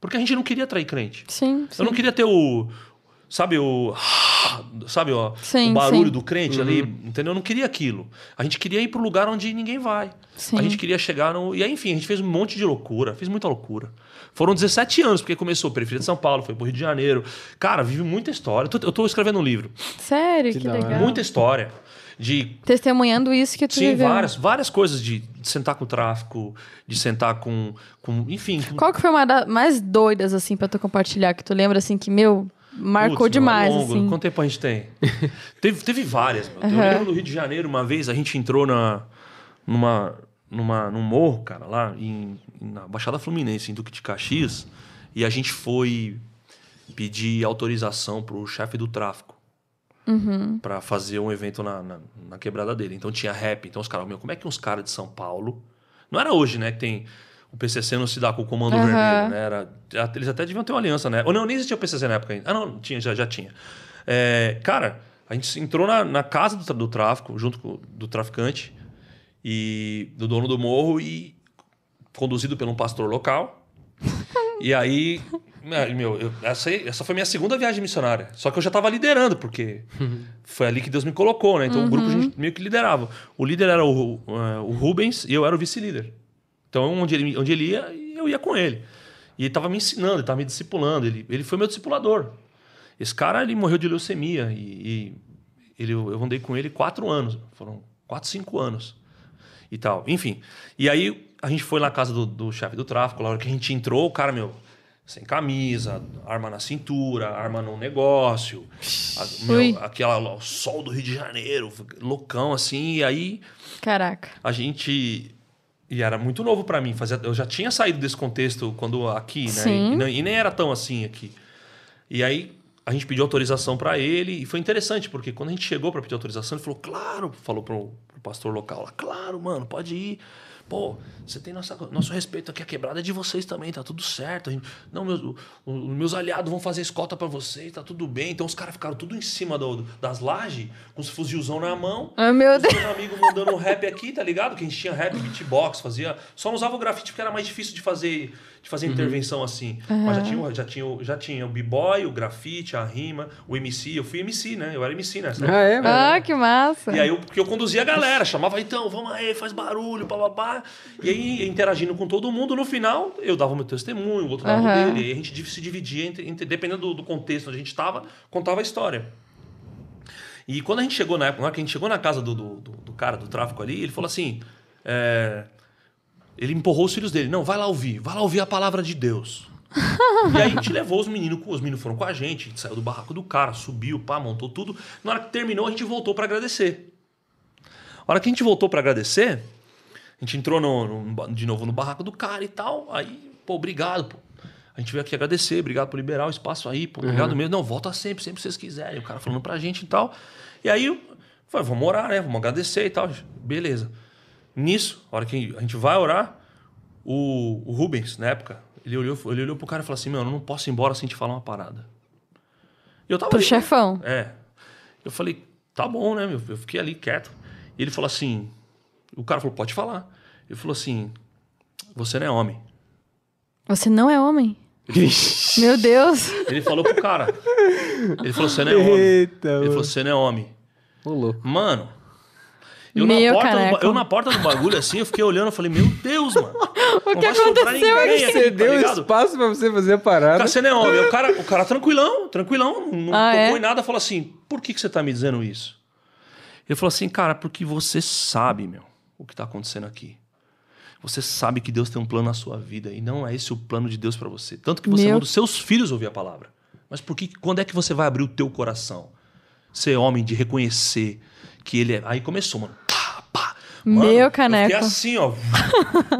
Porque a gente não queria atrair crente. Sim, sim. Eu não queria ter o. Sabe o. Sabe ó, Sim, o barulho sim. do crente ali, entendeu? Eu não queria aquilo. A gente queria ir pro lugar onde ninguém vai. Sim. A gente queria chegar no. E aí, enfim, a gente fez um monte de loucura, fez muita loucura. Foram 17 anos, porque começou periferia de São Paulo, foi pro Rio de Janeiro. Cara, vive muita história. Eu tô, eu tô escrevendo um livro. Sério, que, Que legal. Muita história. De Testemunhando isso que tu Sim, viveu. várias, várias coisas de, de sentar com o tráfico, de sentar com. com enfim. com- Qual que foi uma das mais doidas, assim, pra tu compartilhar? Que tu lembra, assim, que, meu, marcou Putz, meu, demais, é longo. assim. Quanto tempo a gente tem? *laughs* teve, teve várias. Meu. Eu Aham. lembro do Rio de Janeiro, uma vez, a gente entrou na, numa, numa, num morro, cara, lá em, na Baixada Fluminense, em Duque de Caxias, e a gente foi pedir autorização pro chefe do tráfico. Uhum. Pra fazer um evento na, na, na quebrada dele. Então tinha rap. Então os caras, meu, como é que uns caras de São Paulo. Não era hoje, né? Que tem. O PCC não se dá com o Comando Aham. Vermelho, né? Era, eles até deviam ter uma aliança, né? Ou não, nem existia o PCC na época ainda. Ah, não, tinha, já, já tinha. É, cara, a gente entrou na, na casa do, do tráfico, junto com do traficante e do dono do morro e conduzido por um pastor local. e aí, *laughs* meu, eu- essa, essa foi minha segunda viagem missionária. Só que eu já estava liderando, porque *laughs* foi ali que Deus me colocou, né? Então o grupo a gente meio que liderava. O líder era o, eh, o Rubens e eu era o vice-líder. Então onde ele, onde ele ia, eu ia com ele. E ele estava me ensinando, ele estava me discipulando. Ele, ele foi meu discipulador. Esse cara, ele morreu de leucemia e, e ele, eu andei com ele quatro anos. Foram quatro, cinco anos e tal. Enfim. E aí a gente foi na casa do, do chefe do tráfico, lá hora que a gente entrou, o cara, meu, sem camisa, arma na cintura, arma no negócio, a, meu, aquela o sol do Rio de Janeiro, loucão assim, e aí Caraca. a gente e era muito novo para mim, fazia, eu já tinha saído desse contexto quando aqui, né? E, não- e nem era tão assim aqui. E aí a gente pediu autorização para ele e foi interessante porque quando a gente chegou para pedir autorização, ele falou: "Claro", falou pro, pro pastor local lá: "Claro, mano, pode ir". Pô, você tem nossa, nosso respeito aqui, a quebrada é de vocês também, tá tudo certo. Gente- não, meus, o- meus aliados vão fazer escolta para vocês, tá tudo bem. Então os caras ficaram tudo em cima do- das lajes, com os fuzilzão na mão. Ai, meu Os Deus. meus amigos mandando um rap aqui, tá ligado? Que a gente tinha rap, beatbox, fazia. Só não usava o grafite porque era mais difícil de fazer, de fazer intervenção assim. Mas já tinha, o- já tinha, já tinha o b-boy, o grafite, a rima, o MC. Eu fui MC, né? Eu era MC nessa. Ah, é? Ah, que massa. E aí, eu, porque eu conduzia a galera, chamava, então, vamos aí, faz barulho, papapá. E aí, interagindo com todo mundo, no final, eu dava o meu testemunho, o outro dava o Aham. dele. E aí a gente se dividia, entre, entre- dependendo do, do contexto onde a gente estava, contava a história. E quando a gente chegou na época, na hora que a gente chegou na casa do, do, do- do cara do tráfico ali, ele falou assim: é, ele empurrou os filhos dele. Não, vai lá ouvir, vai lá ouvir a palavra de Deus. e aí a gente levou os meninos, os meninos foram com a gente, a gente saiu do barraco do cara, subiu, pá, montou tudo. Na hora que terminou, a gente voltou para agradecer. A hora que a gente voltou para agradecer, a gente entrou no- no- de novo no barraco do cara e tal. Aí, pô, obrigado, pô. A gente veio aqui agradecer, obrigado por liberar o espaço aí, pô, obrigado mesmo. Não, volta sempre, sempre que vocês quiserem. O cara falando pra gente e tal. E aí, falei, vamos orar, né? Vamos agradecer e tal. Beleza. Nisso, a hora que a gente vai orar, o, o Rubens, na época, ele olhou, ele olhou pro cara e falou assim: Meu, eu não posso ir embora sem te falar uma parada. E eu tava Pro ali, chefão. é. Eu falei, tá bom, né, meu? Eu fiquei ali quieto. E ele falou assim: o cara falou, pode falar. Ele falou assim: você não é homem. Você não é homem? Meu Deus. Ele falou pro cara. Ele falou, você não é homem. Eita, Ele falou, você não é homem. Ô, louco. Mano. Eu Meu na, porta do, eu na porta do bagulho assim, eu fiquei olhando, eu falei, meu Deus, mano. *laughs* O que aconteceu aqui? Você deu tá ligado? espaço pra você fazer a parada. Cara, você não é homem. O cara, o cara tranquilão, tranquilão, não Ah, tocou é? em nada, falou assim: por que, que você tá me dizendo isso? Ele falou assim, cara, porque você sabe, meu, o que tá acontecendo aqui. Você sabe que Deus tem um plano na sua vida e não é esse o plano de Deus pra você. Tanto que você Meu- manda os seus filhos ouvir a palavra. Mas por que, quando é que você vai abrir o teu coração? Ser homem de reconhecer que ele é. Aí começou, mano. Mano, Meu eu caneco. fiquei assim, ó.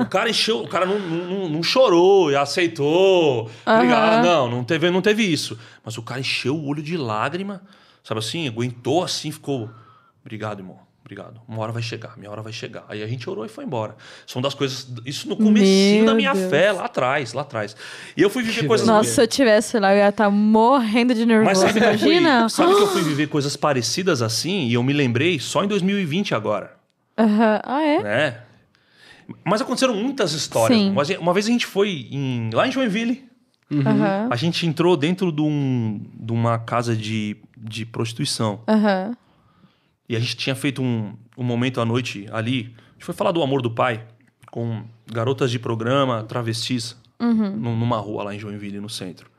o cara encheu, o cara não, não, não- chorou e aceitou. Obrigado. Não, não teve, não teve isso. Mas o cara encheu o olho de lágrima, sabe assim? Aguentou assim, ficou. Obrigado, irmão. Obrigado. Uma hora vai chegar, minha hora vai chegar. Aí a gente orou e foi embora. São das coisas. Isso no comecinho Meu da minha Deus. fé, lá atrás, lá atrás. E eu fui viver coisas. Nossa, se eu tivesse lá, eu ia estar morrendo de nervoso. Mas sabe que, eu fui, Imagina. sabe que eu fui *gasps* viver coisas parecidas assim e eu me lembrei só em 2020 agora, Aham. Ah, é? né? Mas aconteceram muitas histórias. Sim. Uma, uma vez a gente foi em- lá em Joinville, Aham. a gente entrou dentro de, um- de uma casa de, de prostituição. Aham. E a gente tinha feito um, um momento à noite ali. A gente foi falar do amor do pai com garotas de programa, travestis, num- numa rua lá em Joinville, no centro.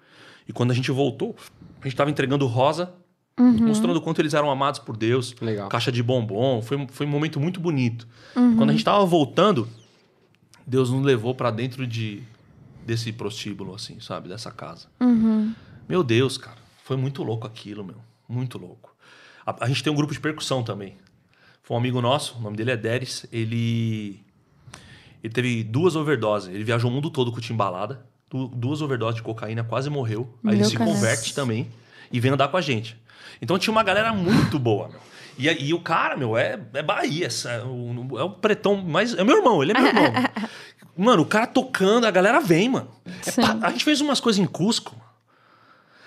E quando a gente voltou, a gente estava entregando rosa, mostrando o quanto eles eram amados por Deus. Legal. Caixa de bombom. Foi, foi um momento muito bonito. E quando a gente estava voltando, Deus nos levou para dentro de desse prostíbulo, assim, sabe? Dessa casa. Meu Deus, cara. Foi muito louco aquilo, meu. Muito louco. A, a gente tem um grupo de percussão também. Foi um amigo nosso, o nome dele é Deres. Ele. Ele teve duas overdoses. Ele viajou o mundo todo com timbalada. Du- Duas overdoses de cocaína, quase morreu. Aí ele Meu se caneco. converte também e vem andar com a gente. Então tinha uma galera muito boa, meu. E, e o cara, meu, é, é Bahia. É o, é o pretão mais. É meu irmão, ele é meu irmão. *laughs* mano, o cara tocando, a galera vem, mano. É a gente fez umas coisas em Cusco.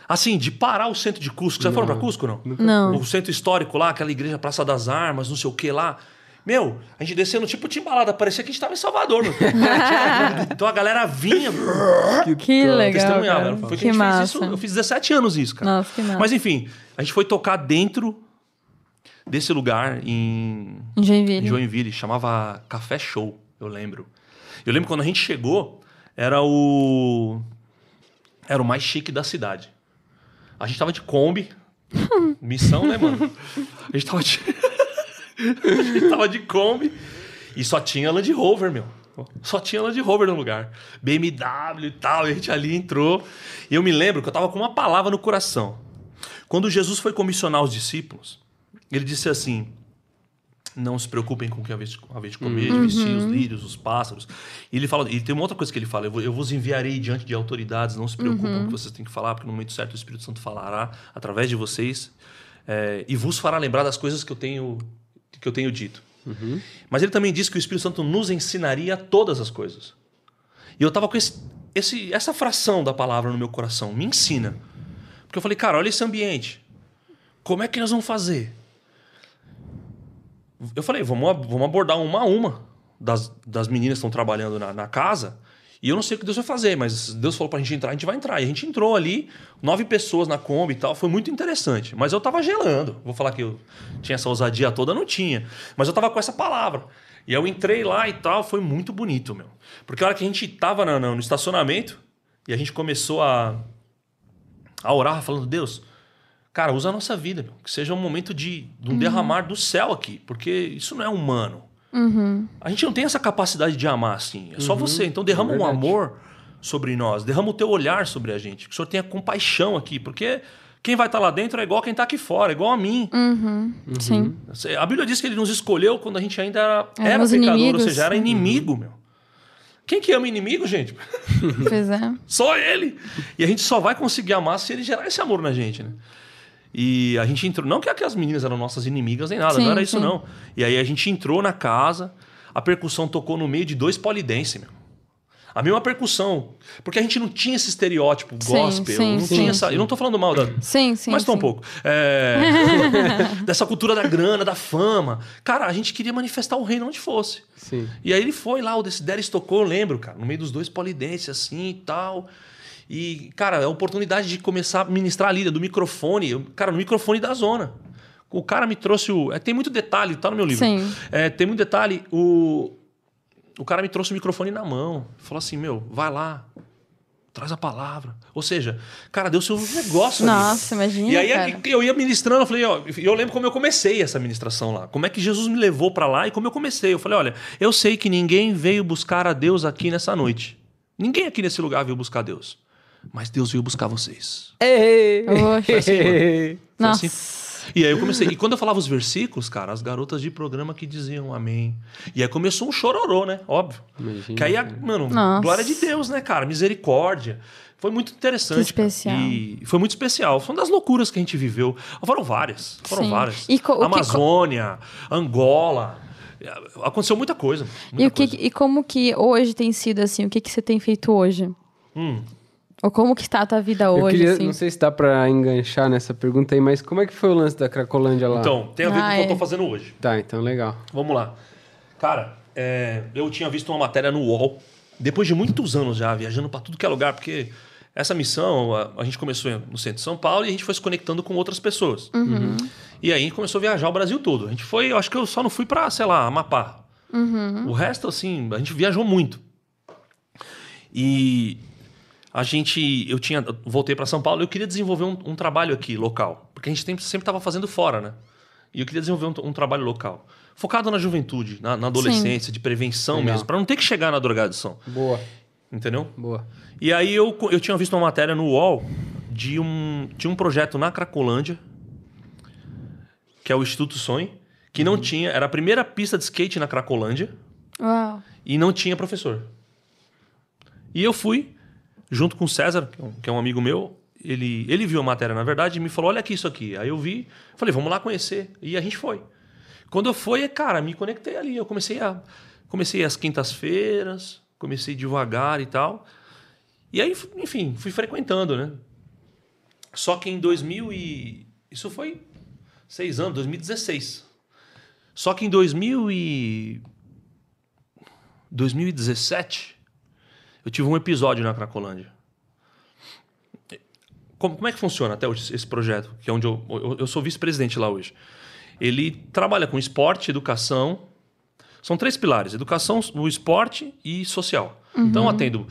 Assim, de parar o centro de Cusco. Você foram pra Cusco, não? Não. O centro histórico lá, aquela igreja Praça das Armas, não sei o que lá. Meu, a gente descendo tipo timbalada, parecia que a gente tava em Salvador, meu. *laughs* então a galera vinha, Que legal. testemunhava. Cara. Foi que, Que a gente massa. fez isso. Eu fiz 17 anos isso, cara. Nossa, que massa. Mas enfim, a gente foi tocar dentro desse lugar em Joinville. em Joinville, chamava Café Show, eu lembro. Eu lembro quando a gente chegou, era o era o mais chique da cidade. A gente tava de Kombi. *laughs* Missão, né, mano? A gente tava de. *laughs* a gente tava de Kombi. E só tinha Land Rover, meu. Só tinha Land Rover no lugar. BMW e tal. E a gente ali entrou. E eu me lembro que eu tava com uma palavra no coração. Quando Jesus foi comissionar os discípulos, ele disse assim: Não se preocupem com o que a vez de comer, de vestir, os lírios, os pássaros. E ele fala, e tem uma outra coisa que ele fala: Eu, vos enviarei diante de autoridades, não se preocupem com o que vocês têm que falar, porque no momento certo o Espírito Santo falará através de vocês é, e vos fará lembrar das coisas que eu tenho, que eu tenho dito. Mas ele também disse que o Espírito Santo nos ensinaria todas as coisas. E eu tava com esse, esse- essa fração da palavra no meu coração. Me ensina. Porque eu falei, cara, olha esse ambiente. Como é que nós vamos fazer? Eu falei, vamos, vamos abordar uma a uma das, das meninas que estão trabalhando na, na casa. E eu não sei o que Deus vai fazer, mas Deus falou pra gente entrar, a gente vai entrar. E a gente entrou ali, nove pessoas na Kombi e tal. Foi muito interessante. Mas eu tava gelando. Vou falar que eu tinha essa ousadia toda, não tinha. Mas eu tava com essa palavra. E eu entrei lá e tal, foi muito bonito, meu. Porque a hora que a gente tava na- no estacionamento e a gente começou a, a orar, falando, Deus, cara, usa a nossa vida, meu. Que seja um momento de, de um derramar do céu aqui. Porque isso não é humano. A gente não tem essa capacidade de amar assim. É só você. Então derrama É um amor sobre nós. Derrama o teu olhar sobre a gente. Que o Senhor tenha compaixão aqui. Porque quem vai estar lá dentro é igual quem está aqui fora. É igual a mim. Sim. A Bíblia diz que ele nos escolheu quando a gente ainda era, era pecador. inimigos. Ou seja, era inimigo, meu. Quem que ama inimigo, gente? *laughs* Pois é. Só ele. E a gente só vai conseguir amar se ele gerar esse amor na gente, né? E a gente entrou. Não que as meninas eram nossas inimigas nem nada, Sim, não era isso, sim. não. E aí a gente entrou na casa, a percussão tocou no meio de dois polidense, meu. A mesma percussão. Porque a gente não tinha esse estereótipo Sim, gospel. sim, não sim. tinha essa. Eu não tô falando mal da. Sim, sim. mas tô um sim. pouco. É, *laughs* dessa cultura da grana, da fama. Cara, a gente queria manifestar o reino onde fosse. Sim. E aí ele foi lá, o Desideris tocou, eu lembro, cara, no meio dos dois polidenses, assim e tal. E, cara, a oportunidade de começar a ministrar ali, do microfone, cara, no microfone da zona. O cara me trouxe o. é, tem muito detalhe, tá no meu livro. Sim. É, tem muito detalhe. O, o cara me trouxe o microfone na mão. Falou assim: meu, vai lá, traz a palavra. Ou seja, cara, deu seu negócio ali. Nossa, imagina, E aí cara. eu ia ministrando, eu falei, ó, eu lembro como eu comecei essa ministração lá. Como é que Jesus me levou pra lá e como eu comecei. Eu falei, olha, eu sei que ninguém veio buscar a Deus aqui nessa noite. Ninguém aqui nesse lugar veio buscar Deus. Mas Deus veio buscar vocês. Ei! Oxe. Foi Nossa. assim. E aí eu comecei. E quando eu falava os versículos, cara, as garotas de programa que diziam amém. E aí começou um chororô, né? Óbvio. Imagina. Que aí, mano, Nossa. glória de Deus, né, cara? Misericórdia. Foi muito interessante. Que especial. cara. E foi muito especial. Foi uma das loucuras que a gente viveu. Foram várias. Foram Sim. várias. E o que- Amazônia, Angola. Aconteceu muita coisa. muita E, o que, coisa. e como que hoje tem sido assim? O que, que você tem feito hoje? Hum. Ou como que está a tua vida Eu hoje, queria, assim? não sei se dá pra enganchar nessa pergunta aí, mas como é que foi o lance da Cracolândia lá? Então, tem a ver com o Ah, que eu é. tô fazendo hoje. Tá, então legal. Vamos lá. Cara, é, eu tinha visto uma matéria no UOL, depois de muitos anos já, viajando para tudo que é lugar, porque essa missão, a, a gente começou no centro de São Paulo e a gente foi se conectando com outras pessoas. E aí a gente começou a viajar o Brasil todo. A gente foi, eu acho que eu só não fui para, sei lá, Amapá. O resto, assim, a gente viajou muito. E a gente, eu tinha, eu voltei para São Paulo, eu queria desenvolver um, um trabalho aqui local, porque a gente sempre sempre estava fazendo fora, né? E eu queria desenvolver um, um trabalho local, focado na juventude, na, na adolescência, de prevenção Legal. mesmo, para não ter que chegar na drogadição, Boa, entendeu? boa. E aí eu, eu tinha visto uma matéria no UOL de um, de um projeto na Cracolândia, que é o Instituto Sonho, que não tinha, era a primeira pista de skate na Cracolândia Uau. e não tinha professor. E eu fui, junto com o César, que é um, que é um amigo meu, ele, ele viu a matéria, na verdade, e me falou: olha aqui isso aqui. Aí eu vi, falei, vamos lá conhecer. E a gente foi. Quando eu fui, cara, me conectei ali. Eu comecei a. Comecei às quintas-feiras, comecei devagar e tal. E aí, enfim, fui frequentando, né? Só que em 2000 e... Isso foi seis anos, 2016. Só que em 2000 e... 2017, eu tive um episódio na Cracolândia. Como, como é que funciona até hoje esse projeto? Que é onde eu, eu, eu sou vice-presidente lá hoje. Ele trabalha com esporte, educação. São três pilares: educação, o esporte e social. Então, atendo.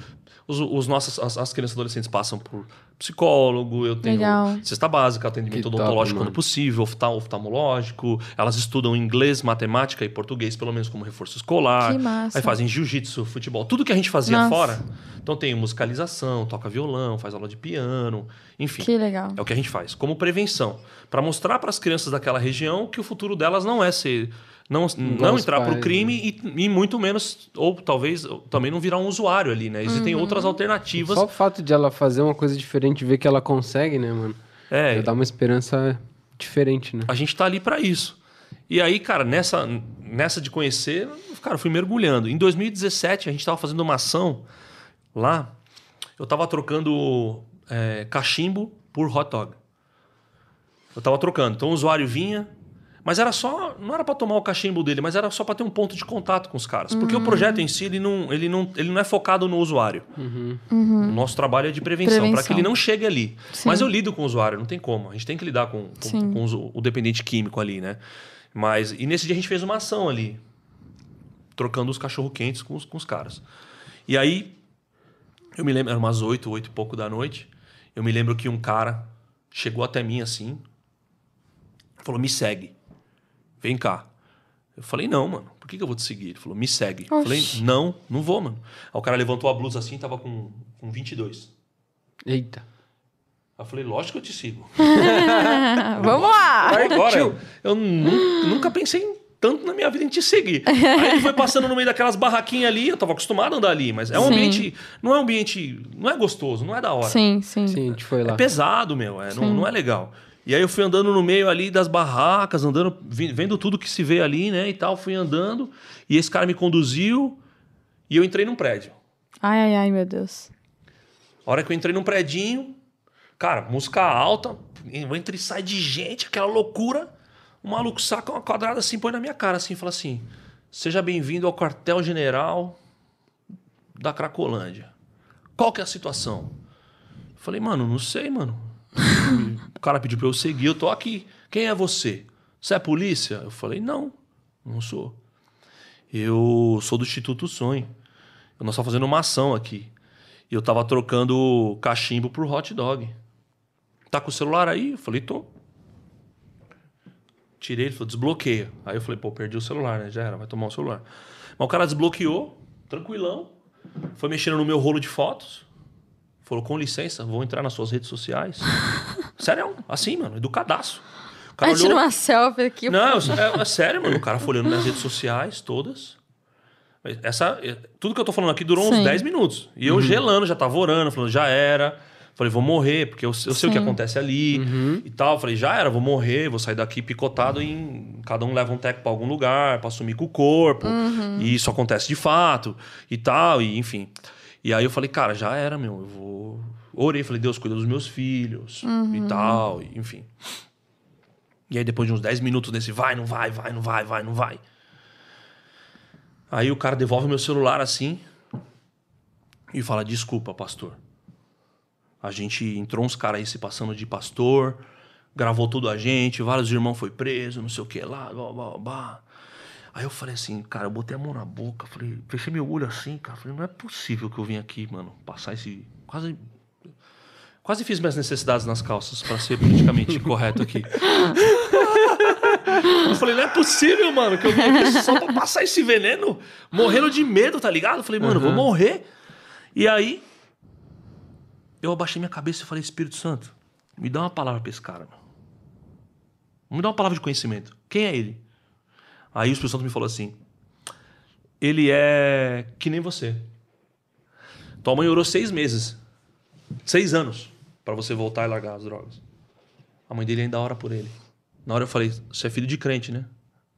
Os, os nossos, as, as crianças e adolescentes passam por psicólogo, eu tenho Legal. cesta básica, atendimento Que top, odontológico mano. quando possível, oftal- oftalmológico. Elas estudam inglês, matemática e português, pelo menos como reforço escolar. Que massa. Aí fazem jiu-jitsu, futebol, tudo que a gente fazia Nossa. fora. Então tem musicalização, toca violão, faz aula de piano, enfim. Que legal. É o que a gente faz, como prevenção, para mostrar para as crianças daquela região que o futuro delas não é ser não, não entrar para o crime e, e muito menos ou talvez também não virar um usuário ali, né? Existem outras alternativas. Só o fato de ela fazer uma coisa diferente, ver que ela consegue, né, mano? É, Já dá uma esperança diferente, né? a gente tá ali para isso. E aí, cara, nessa nessa de conhecer, cara, eu fui mergulhando. Em 2017 a gente tava fazendo uma ação lá. Eu tava trocando é, cachimbo por hot dog. Eu tava trocando. Então o usuário vinha, mas era só. Não era para tomar o cachimbo dele, mas era só para ter um ponto de contato com os caras. Porque o projeto em si, ele não, ele, não, ele não é focado no usuário. O nosso trabalho é de prevenção, para que ele não chegue ali. Sim. Mas eu lido com o usuário, não tem como. A gente tem que lidar com, com, com os- o dependente químico ali, né? Mas. E nesse dia a gente fez uma ação ali. Trocando os cachorro quentes com os, com os caras. E aí, eu me lembro, era umas oito, oito e pouco da noite. Eu me lembro que um cara chegou até mim assim, falou: me segue, vem cá. Eu falei: não, mano, por que, que eu vou te seguir? Ele falou: me segue. Eu falei: Oxi. não, não vou, mano. Aí o cara levantou a blusa assim, tava com, com 22. Eita. Aí eu falei: lógico que eu te sigo. *laughs* Vamos lá! Agora, eu, eu nu- nunca pensei em tanto na minha vida em te seguir. *laughs* Aí ele foi passando no meio daquelas barraquinhas ali, eu tava acostumado a andar ali, mas é um Sim. ambiente. Não é um ambiente. Não é gostoso, não é da hora. Sim, sim. Sim, a gente foi É lá. pesado, meu. É, não, não é legal. E aí eu fui andando no meio ali das barracas, andando, vendo tudo que se vê ali, né? E tal, fui andando. E esse cara me conduziu e eu entrei num prédio. Ai, ai, ai, meu Deus. A hora que eu entrei num predinho, cara, música alta, entra e sai de gente, aquela loucura. O maluco saca uma quadrada assim, põe na minha cara assim, fala assim: Seja bem-vindo ao quartel-general da Cracolândia. Qual que é a situação? Eu falei, mano, não sei, mano. *laughs* o cara pediu pra eu seguir, eu tô aqui. Quem é você? Você é polícia? Eu falei, não, não sou. Eu sou do Instituto Sonho. Nós estamos fazendo uma ação aqui. E eu tava trocando cachimbo por hot dog. Tá com o celular aí? Eu falei, tô. Tirei, ele falou, desbloqueia. Aí eu falei, pô, perdi o celular, né? Já era, vai tomar o celular. Mas o cara desbloqueou, tranquilão. Foi mexendo no meu rolo de fotos. Falou, com licença, vou entrar nas suas redes sociais. *laughs* Sério, assim, mano, educadaço. O cara olhou- uma selfie aqui. não, é, é sério, mano. O cara foi olhando minhas redes sociais todas. Essa, é, tudo que eu tô falando aqui durou uns Sim. 10 minutos. E eu gelando, já tava orando, falando, já era. Falei, vou morrer, porque eu, eu sei o que acontece ali e tal. Falei, já era, vou morrer, vou sair daqui picotado em. Cada um leva um teco pra algum lugar, pra sumir com o corpo. E isso acontece de fato e tal, e enfim. E aí eu falei, cara, já era, meu. Eu vou. Orei, falei, Deus, cuida dos meus filhos e tal, e, enfim. E aí, depois de uns 10 minutos desse vai, não vai, vai, não vai, vai, não vai. Aí o cara devolve meu celular assim e fala: Desculpa, pastor. A gente entrou uns caras aí se passando de pastor, gravou tudo a gente, vários irmãos foi preso, não sei o que lá, blá, blá, blá. Aí eu falei assim, cara, eu botei a mão na boca, falei, fechei meu olho assim, cara, falei, não é possível que eu vim aqui, mano, passar esse. Quase. Quase fiz minhas necessidades nas calças, pra ser politicamente correto aqui. *laughs* Eu falei, não é possível, mano, que eu vim aqui só pra passar esse veneno, morrendo de medo, tá ligado? Eu falei, mano, eu vou morrer. E aí, eu abaixei minha cabeça e falei, Espírito Santo, me dá uma palavra pra esse cara, meu. Me dá uma palavra de conhecimento. Quem é ele? Aí o Espírito Santo me falou assim: ele é que nem você. Tua mãe orou seis meses, seis anos, pra você voltar e largar as drogas. A mãe dele ainda ora por ele. Na hora eu falei: você é filho de crente, né?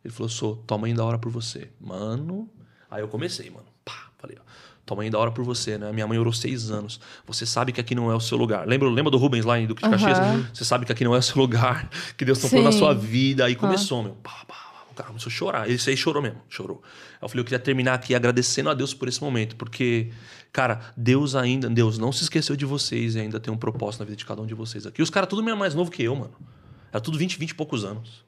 Ele falou: sou. Tua mãe ainda ora por você. Mano. Aí eu comecei, mano. Pá, falei: ó. Tua mãe ainda ora por você, né? Minha mãe orou seis anos. Você sabe que aqui não é o seu lugar. Lembra, lembra do Rubens lá em Duque de Caxias? Aham. Você sabe que aqui não é o seu lugar, *laughs* que Deus tocou na sua vida. Aí começou, meu. Pá, pá. O cara começou a chorar. Ele aí chorou mesmo, chorou. Aí eu falei, eu queria terminar aqui agradecendo a Deus por esse momento, porque, cara, Deus ainda, Deus não se esqueceu de vocês e ainda tem um propósito na vida de cada um de vocês aqui. E os caras tudo meio mais novo que eu, mano. Era tudo 20, 20 e poucos anos.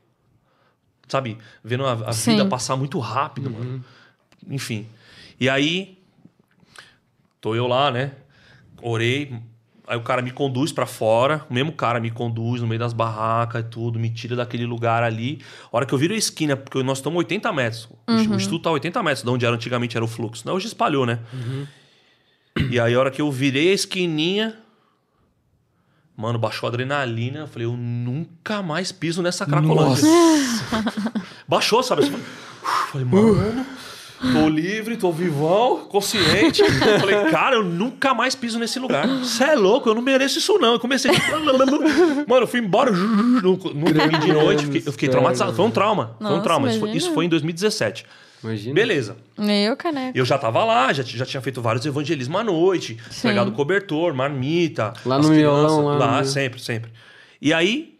Sabe? Vendo a, a vida passar muito rápido, mano. Enfim. E aí, tô eu lá, né? Orei. Aí o cara me conduz pra fora, o mesmo cara me conduz no meio das barracas e tudo, me tira daquele lugar ali. A hora que eu viro a esquina, porque nós estamos 80 metros. O Uhum. O instituto tá a 80 metros, de onde era antigamente era o fluxo. Não, hoje espalhou, né? E aí a hora que eu virei a esquininha, mano, baixou a adrenalina. Eu falei, eu nunca mais piso nessa cracolândia. *laughs* Baixou, sabe? Eu Falei, mano, tô livre, tô vivão, consciente. Eu Falei, cara, eu nunca mais piso nesse lugar. Você é louco, eu não mereço isso não. Eu comecei. Mano, eu fui embora. Não, não dormi de noite. fiquei- eu fiquei traumatizado. Foi um trauma. Foi um Nossa, trauma. Isso foi, isso foi em 2017. Imagina. Beleza. Eu, caneco. Eu já tava lá, já, já tinha feito vários evangelismos à noite, Sim. entregado cobertor, marmita. Lá no crianças, lá no Lá, miolo. sempre, sempre. E aí,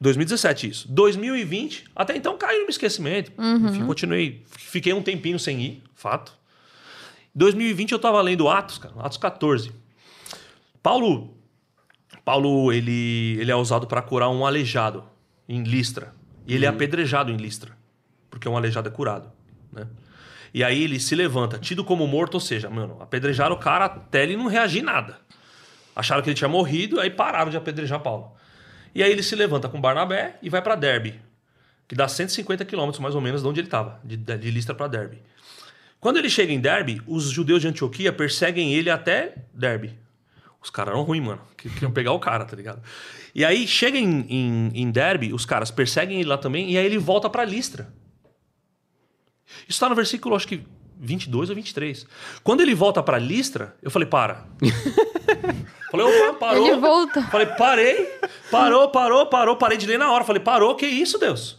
2017 isso. 2020, até então caiu no esquecimento. Enfim, continuei, fiquei um tempinho sem ir, fato. 2020 eu tava lendo Atos, cara, Atos 14. Paulo, Paulo ele, ele é usado para curar um aleijado em Listra. E ele é apedrejado em Listra, porque um aleijado é curado, né? E aí ele se levanta, tido como morto, ou seja, mano, apedrejaram o cara até ele não reagir nada. Acharam que ele tinha morrido, aí pararam de apedrejar Paulo. E aí ele se levanta com Barnabé e vai para Derbe, que dá 150 quilômetros mais ou menos de onde ele estava, de, de Listra para Derbe. Quando ele chega em Derbe, os judeus de Antioquia perseguem ele até Derbe. Os caras eram ruins, mano. que- Queriam pegar o cara, tá ligado? E aí chega em, em, em os caras perseguem ele lá também, e aí ele volta para Listra. Isso tá no versículo, acho que 22 ou 23. Quando ele volta para Listra, eu falei, para. *laughs* falei, opa, parou. Ele volta. Falei, parei, parou, parou, parou, parei de ler na hora. Falei, parou, que isso, Deus?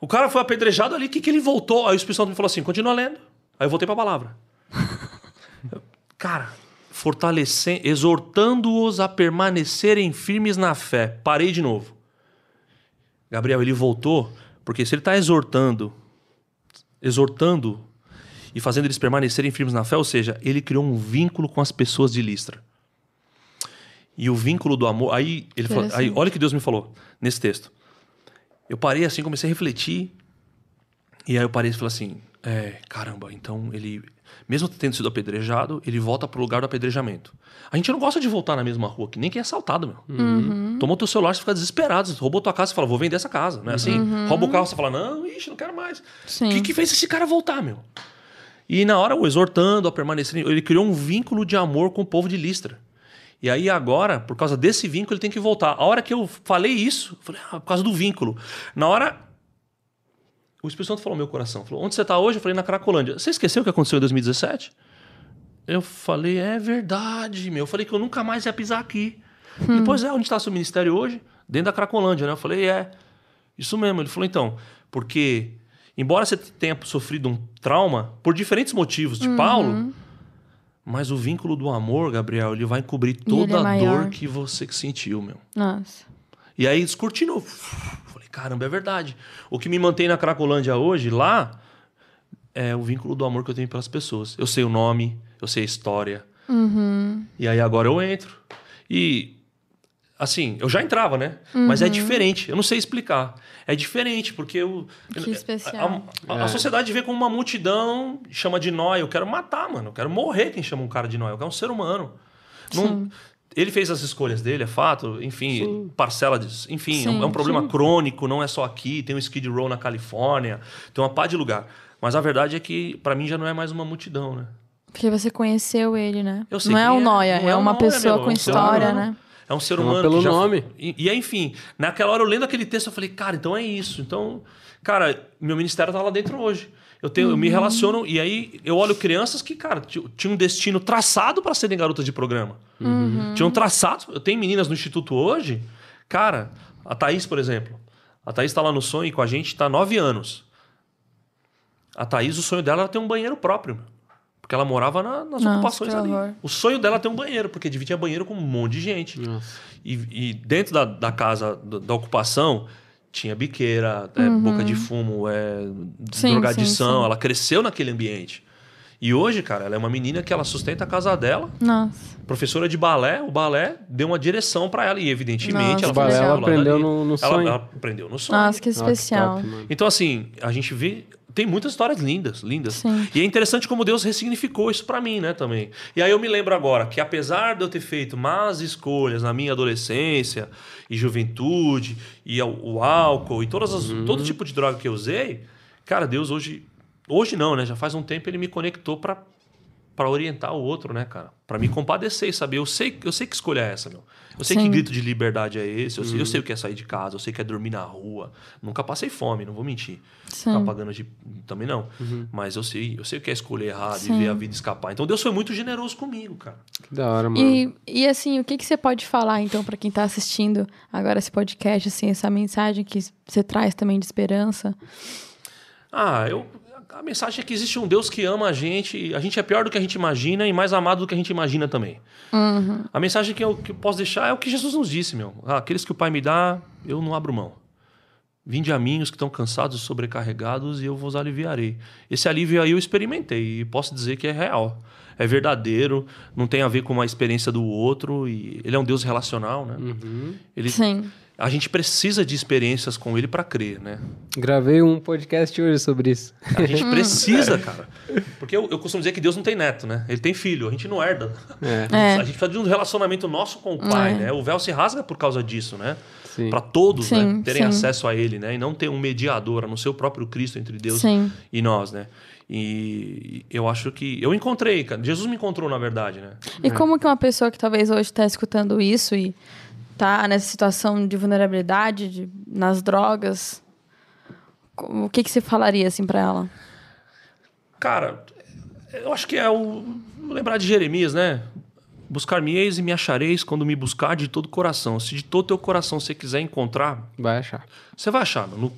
O cara foi apedrejado ali, o que, que ele voltou? Aí o Espírito Santo me falou assim: continua lendo. Aí eu voltei pra palavra. *laughs* cara, fortalecendo, exortando-os a permanecerem firmes na fé. Parei de novo. Gabriel, ele voltou, porque se ele está exortando, exortando e fazendo eles permanecerem firmes na fé, ou seja, ele criou um vínculo com as pessoas de Listra. E o vínculo do amor. Aí ele falou, aí, olha o que Deus me falou nesse texto. Eu parei assim, comecei a refletir. E aí eu parei e falei assim: é, caramba, então ele, mesmo tendo sido apedrejado, ele volta pro lugar do apedrejamento. A gente não gosta de voltar na mesma rua, que nem quem é assaltado, meu. Uhum. Tomou teu celular, você fica desesperado. Você roubou tua casa, você fala, vou vender essa casa. Não é assim? Rouba o carro, você fala, não, ixi, não quero mais. Uhum. O que, que fez esse cara voltar, meu? E na hora, o exortando a permanecer, ele criou um vínculo de amor com o povo de Listra. E aí agora, por causa desse vínculo, ele tem que voltar. A hora que eu falei isso, eu falei, ah, por causa do vínculo. Na hora, o Espírito Santo falou no meu coração. Falou, onde você está hoje? Eu falei, na Cracolândia. Você esqueceu o que aconteceu em 2017? Eu falei, é verdade, meu. Eu falei que eu nunca mais ia pisar aqui. Depois, é, onde está seu ministério hoje? Dentro da Cracolândia, né? Eu falei, é. Isso mesmo. Ele falou, então, porque, embora você tenha sofrido um trauma, por diferentes motivos de Paulo, mas o vínculo do amor, Gabriel, ele vai cobrir ele é toda a dor que você sentiu, meu. Nossa. E aí descortinou. Falei, caramba, é verdade. O que me mantém na Cracolândia hoje, lá, é o vínculo do amor que eu tenho pelas pessoas. Eu sei o nome, eu sei a história. E aí agora eu entro. E, assim, eu já entrava, né? Mas é diferente. Eu não sei explicar. É diferente, porque eu. Que especial. A, a- a sociedade vê como uma multidão, chama de nóia. Eu quero matar, mano. Eu quero morrer quem chama um cara de nóia. Eu quero um ser humano. Não- ele fez as escolhas dele, é fato. Enfim, parcela disso. Enfim, é um- é um Sim, problema sim. crônico, não é só aqui. Tem o Skid Row na Califórnia, tem uma pá de lugar. Mas a verdade é que, pra mim, já não é mais uma multidão, né? Porque você conheceu ele, né? Eu sei não é um noia, não é um uma nóia, pessoa meu, com é um história, humano. né? É um ser humano pelo que já... nome. E, e é, enfim, naquela hora eu lendo aquele texto, eu falei, cara, então é isso. Então, cara, meu ministério tá lá dentro hoje. Eu, tenho, eu me relaciono, e aí eu olho crianças que, cara, ti- tinham um destino traçado para serem garotas de programa. Tinham traçado. Eu tenho meninas no instituto hoje, cara, a Thaís, por exemplo. A Thaís tá lá no sonho com a gente, tá há nove anos. A Thaís, o sonho dela era ter um banheiro próprio. Porque ela morava na- nas Nossa, ocupações ali. horror. O sonho dela é ter um banheiro, porque dividia banheiro com um monte de gente. Nossa. E, e dentro da, da casa do- da ocupação tinha biqueira, é, boca de fumo, é, Sim, drogadição. sim, sim. Ela cresceu naquele ambiente. E hoje, cara, ela é uma menina que ela sustenta a casa dela, Nossa. professora de balé. O balé deu uma direção pra ela e, evidentemente, Nossa, ela legal. estimulada Aprendeu no- no ela, sonho. ela aprendeu no sonho. Nossa, que Ah, que especial. top. Então, assim, a gente vê tem muitas histórias lindas, lindas. Sim. E é interessante como Deus ressignificou isso pra mim, né, também. E aí eu me lembro agora que apesar de eu ter feito más escolhas na minha adolescência e juventude e o, álcool e todas as, todo tipo de droga que eu usei, cara, Deus hoje hoje não, né? Já faz um tempo ele me conectou pra para orientar o outro, né, cara? Pra me compadecer e saber, eu sei, eu sei que escolha é essa, meu. Eu sei que Sim. grito de liberdade é esse, eu, sei, eu sei o que é sair de casa, eu sei que é dormir na rua. Nunca passei fome, não vou mentir. Sim. Ficar pagando de também não. Mas eu sei, eu sei o que é escolher errado Sim. e ver a vida escapar. Então Deus foi muito generoso comigo, cara. Que da hora, mano. E, e assim, o que, que você pode falar, então, pra quem tá assistindo agora esse podcast, assim, essa mensagem que você traz também de esperança? Ah, eu a mensagem é que existe um Deus que ama a gente, a gente é pior do que a gente imagina e mais amado do que a gente imagina também. A mensagem que eu, que eu posso deixar é o que Jesus nos disse, meu. Ah, aqueles que o Pai me dá, eu não abro mão. Vinde a mim os que estão cansados e sobrecarregados e eu vos aliviarei. Esse alívio aí eu experimentei e posso dizer que é real. É verdadeiro, não tem a ver com uma experiência do outro e ele é um Deus relacional, né? Ele, Sim. A gente precisa de experiências com ele para crer, né? Gravei um podcast hoje sobre isso. A gente *laughs* precisa, *laughs* cara. Porque eu, eu costumo dizer que Deus não tem neto, né? Ele tem filho, a gente não herda. É. É. A gente precisa de um relacionamento nosso com o pai, É. né? O véu se rasga por causa disso, né? Para todos, Sim, né? Terem sim. acesso a ele, né? E não ter um mediador, a não ser o próprio Cristo entre Deus Sim. e nós, né? E eu acho que eu encontrei, cara. Jesus me encontrou, na verdade, né? E como que uma pessoa que talvez hoje está escutando isso e tá nessa situação de vulnerabilidade, de- nas drogas, o que, que você falaria, assim, pra ela? Cara, eu acho que é o. Lembrar de Jeremias, né? Buscar-me-eis e me achareis quando me buscar de todo o coração. Se de todo teu coração você quiser encontrar, Vai achar. você vai achar. mano.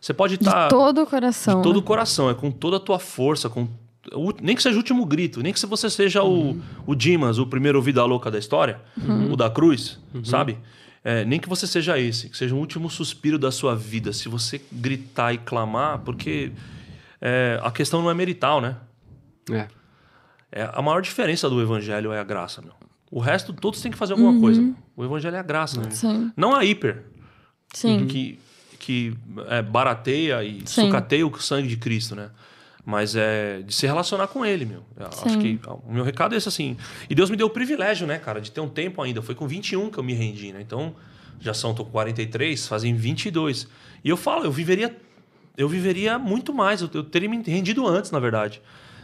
Você pode De estar. todo o coração. de todo né? o coração, é com toda a tua força, com nem que seja o último grito, nem que você seja o, o Dimas, o primeiro vida louca da história, o da cruz, sabe? É, nem que você seja esse, que seja o último suspiro da sua vida, se você gritar e clamar, porque é, a questão não é merital, né? É. É, a maior diferença do evangelho é a graça, meu. O resto, todos têm que fazer alguma coisa. O evangelho é a graça, né? Sim. Não a hiper, Sim. que, que é, barateia e Sim. sucateia o sangue de Cristo, né? Mas é de se relacionar com ele, meu. Eu Acho que o meu recado é esse, assim. E Deus me deu o privilégio, né, cara, de ter um tempo ainda. Foi com 21 que eu me rendi, né? Então, já são, tô com 43, fazem 22. E eu falo, eu viveria eu viveria muito mais. Eu, eu teria me rendido antes, na verdade.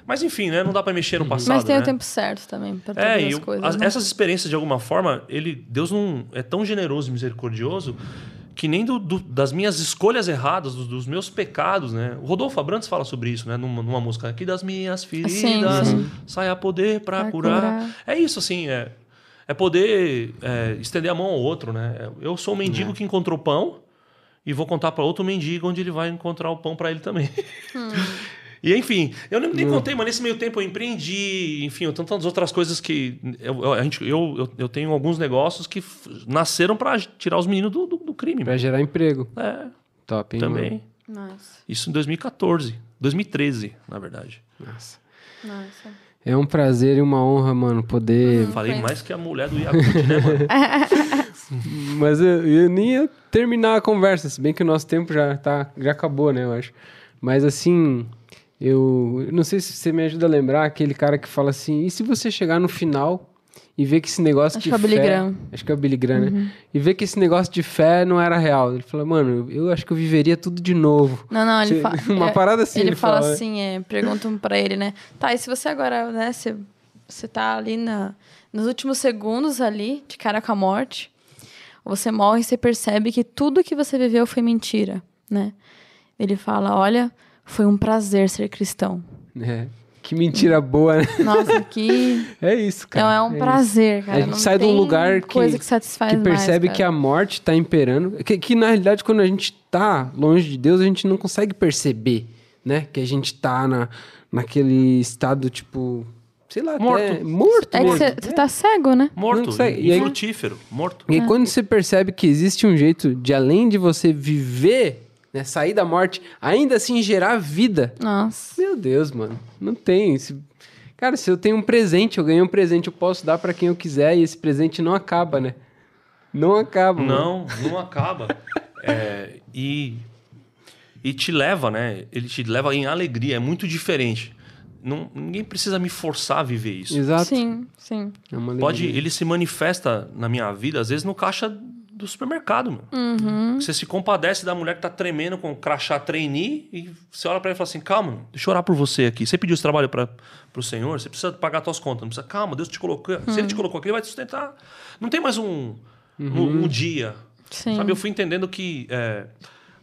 Mas enfim, né? Não dá pra mexer no passado, Mas tem né? o tempo certo também pra todas É, as eu- coisas. as- né? essas experiências, de alguma forma, ele, Deus não é tão generoso e misericordioso que nem do- do- das minhas escolhas erradas, dos, dos meus pecados, né? O Rodolfo Abrantes fala sobre isso, né? Numa, numa música aqui das minhas feridas, sim. sai a poder para Pra curar. curar. É isso, assim, é, é poder é, estender a mão ao outro, né? Eu sou um mendigo que encontrou pão e vou contar para outro mendigo onde ele vai encontrar o pão para ele também. *laughs* E enfim, eu nem, nem contei, mas nesse meio tempo eu empreendi, enfim, eu tantas outras coisas que eu, eu- a gente, eu, eu, eu tenho alguns negócios que nasceram para tirar os meninos do, do, do crime. Pra gerar emprego. É, Top, hein? também. mano? Nossa, Isso em 2014, 2013, na verdade. Nossa. nossa. É um prazer e uma honra, mano, poder. Falei foi. mais que a mulher do Yakult, né, mano? *laughs* *laughs* Mas eu, eu nem ia terminar a conversa, se bem que o nosso tempo já, tá, já acabou, né, eu acho. Mas assim, eu, eu não sei se você me ajuda a lembrar aquele cara que fala assim: e se você chegar no final e ver que esse negócio Acho de que é o fé. Graham. Acho que é o Billy Graham, né? E ver que esse negócio de fé não era real. Ele fala, mano, eu acho que eu viveria tudo de novo. Não, não, ele fala. *laughs* uma parada assim, Ele, ele fala, fala, né? assim, é, perguntam pra ele, né? Tá, e se você agora, né, você, você tá ali na, nos últimos segundos ali, de cara com a morte, você morre e você percebe que tudo que você viveu foi mentira, né? Ele fala, olha, foi um prazer ser cristão. É. Que mentira boa, né? Nossa, *laughs* que... É isso, cara. Não, é um isso. prazer, cara. A gente Não sai de um lugar que, coisa que satisfaz que mais, percebe cara. que a morte tá imperando. Que, que, na realidade, quando a gente tá longe de Deus, a gente não consegue perceber, né? Que a gente tá na, naquele estado, tipo, sei lá, Morto. até morto É que você tá cego, né? Morto, e infrutífero, morto. E aí, quando você percebe que existe um jeito de, além de você viver, né, sair da morte, ainda assim gerar vida, Nossa. meu Deus, mano, não tem. Se- Cara, se eu tenho um presente, eu ganhei um presente, eu posso dar pra quem eu quiser e esse presente não acaba, né? Não acaba. mano. Não, não acaba. *laughs* É, e, e te leva, né? Ele te leva em alegria, é muito diferente. Não, ninguém precisa me forçar a viver isso. Exato. Sim, sim. É uma Pode, alegria. ele se manifesta na minha vida, às vezes no caixa do supermercado, meu. Uhum. Você se compadece da mulher que tá tremendo com o crachá trainee e você olha pra ele e fala assim: calma, meu, deixa eu orar por você aqui. Você pediu esse trabalho para pro Senhor, você precisa pagar suas contas. Não precisa, calma, Deus te colocou. Se ele te colocou aqui, ele vai te sustentar. Não tem mais um, um, um dia. Sim. Sabe, eu fui entendendo que é,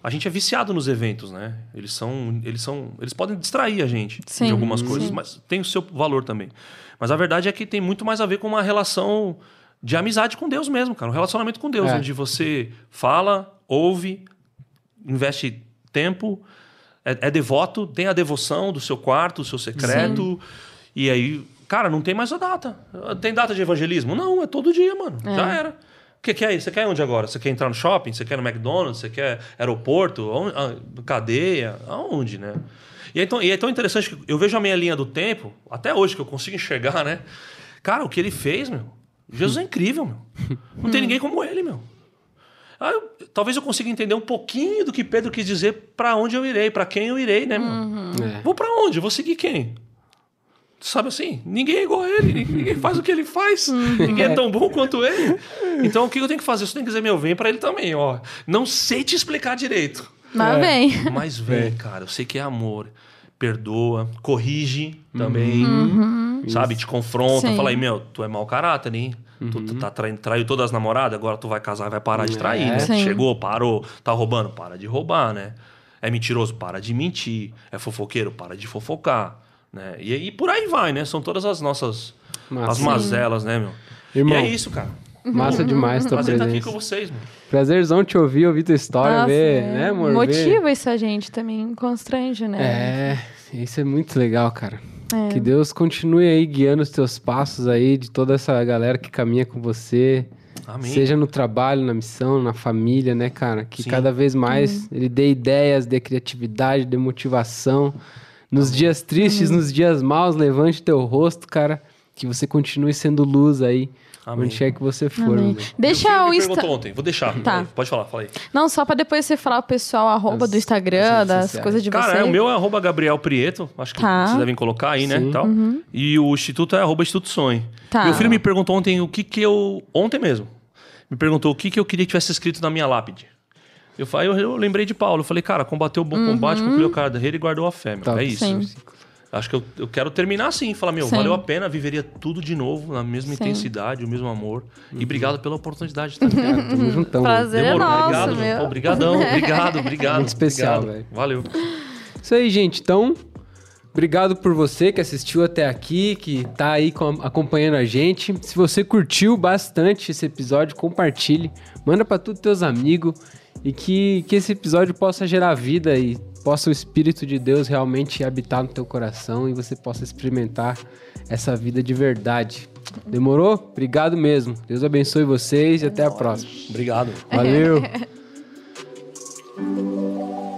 a gente é viciado nos eventos, né? Eles são, eles são, eles podem distrair a gente Sim, de algumas coisas, sim. mas tem o seu valor também. Mas a verdade é que tem muito mais a ver com uma relação de amizade com Deus mesmo, cara, um relacionamento com Deus, É. onde você fala, ouve, investe tempo, é, é devoto, tem a devoção do seu quarto, do seu secreto, e aí, cara, não tem mais a data. Tem data de evangelismo? Não, é todo dia, mano. Já era. O que, que é isso? Você quer onde agora? Você quer entrar no shopping? Você quer no McDonald's? Você quer aeroporto? Ah, cadeia? Aonde, né? E é, tão, e é tão interessante que eu vejo a minha linha do tempo, até hoje que eu consigo enxergar, né? Cara, o que ele fez, meu. Jesus é incrível, meu. Não tem ninguém como ele, meu. Ah, eu- talvez eu consiga entender um pouquinho do que Pedro quis dizer para onde eu irei, para quem eu irei, né, meu? É. Vou para onde? Vou seguir quem? Sabe assim? Ninguém é igual a ele, ninguém faz o que ele faz, ninguém é tão bom quanto ele. Então o que eu tenho que fazer? Você tem que dizer, meu, vem para ele também, ó. Não sei te explicar direito, Mas É. vem. mas vem, cara. Eu sei que é amor. Perdoa, corrige também, sabe? Te confronta, Sim. fala aí, meu, tu é mau caráter, hein? Tu, tu tá traindo, traiu todas as namoradas, agora tu vai casar e vai parar de trair, É. né? Sim. Chegou, parou, tá roubando, para de roubar, né? É mentiroso, para de mentir. É fofoqueiro, para de fofocar, né? E, e por aí vai, né? São todas as nossas Massa. as mazelas, né, meu? Irmão, E é isso, cara. Massa demais tua Prazer estar aqui presença. com vocês, mano. Prazerzão te ouvir, ouvir tua história, Nossa, ver, é. né, amor? Ver- Motiva isso a gente também, constrange, né? É, isso é muito legal, cara. É. Que Deus continue aí guiando os teus passos aí, de toda essa galera que caminha com você. Amém. Seja no trabalho, na missão, na família, né, cara? Que Sim. cada vez mais ele dê ideias, dê criatividade, dê motivação. Nos dias tristes, nos dias maus, levante teu rosto, cara. Que você continue sendo luz aí, Amém. onde quer que você for. Amém. Deixa o Insta... ontem, vou deixar. Tá. Pode falar, fala aí. Não, só pra depois você falar o pessoal, arroba As- do Instagram, das coisas de Cara, você. é, o meu é arroba Gabriel Prieto, acho que Tá. vocês devem colocar aí, né? Sim. Tal. E o Instituto é arroba Instituto Sonho. Tá. Meu filho me perguntou ontem o que que eu... Ontem mesmo. Me perguntou o que que eu queria que tivesse escrito na minha lápide. Eu, falei, eu, eu lembrei de Paulo. Eu falei, cara, combateu o bom combate, concluiu a carreira e guardou a fé, meu. Top. É isso. Sim. Acho que eu, eu quero terminar assim, falar, meu, Sim. valeu a pena, viveria tudo de novo, na mesma Sim. intensidade, o mesmo amor. E obrigado pela oportunidade, tá ligado? *laughs* Tamo juntão. Prazer é nosso, obrigado, meu. Pô, Obrigadão, *laughs* obrigado, obrigado. Muito especial, velho. Valeu. Isso aí, gente. Então, obrigado por você que assistiu até aqui, que tá aí com- acompanhando a gente. Se você curtiu bastante esse episódio, compartilhe. Manda pra todos teus amigos. E que, que esse episódio possa gerar vida e possa o Espírito de Deus realmente habitar no teu coração e você possa experimentar essa vida de verdade. Demorou? Obrigado mesmo. Deus abençoe vocês e até a próxima. Obrigado. *laughs* Valeu! *laughs*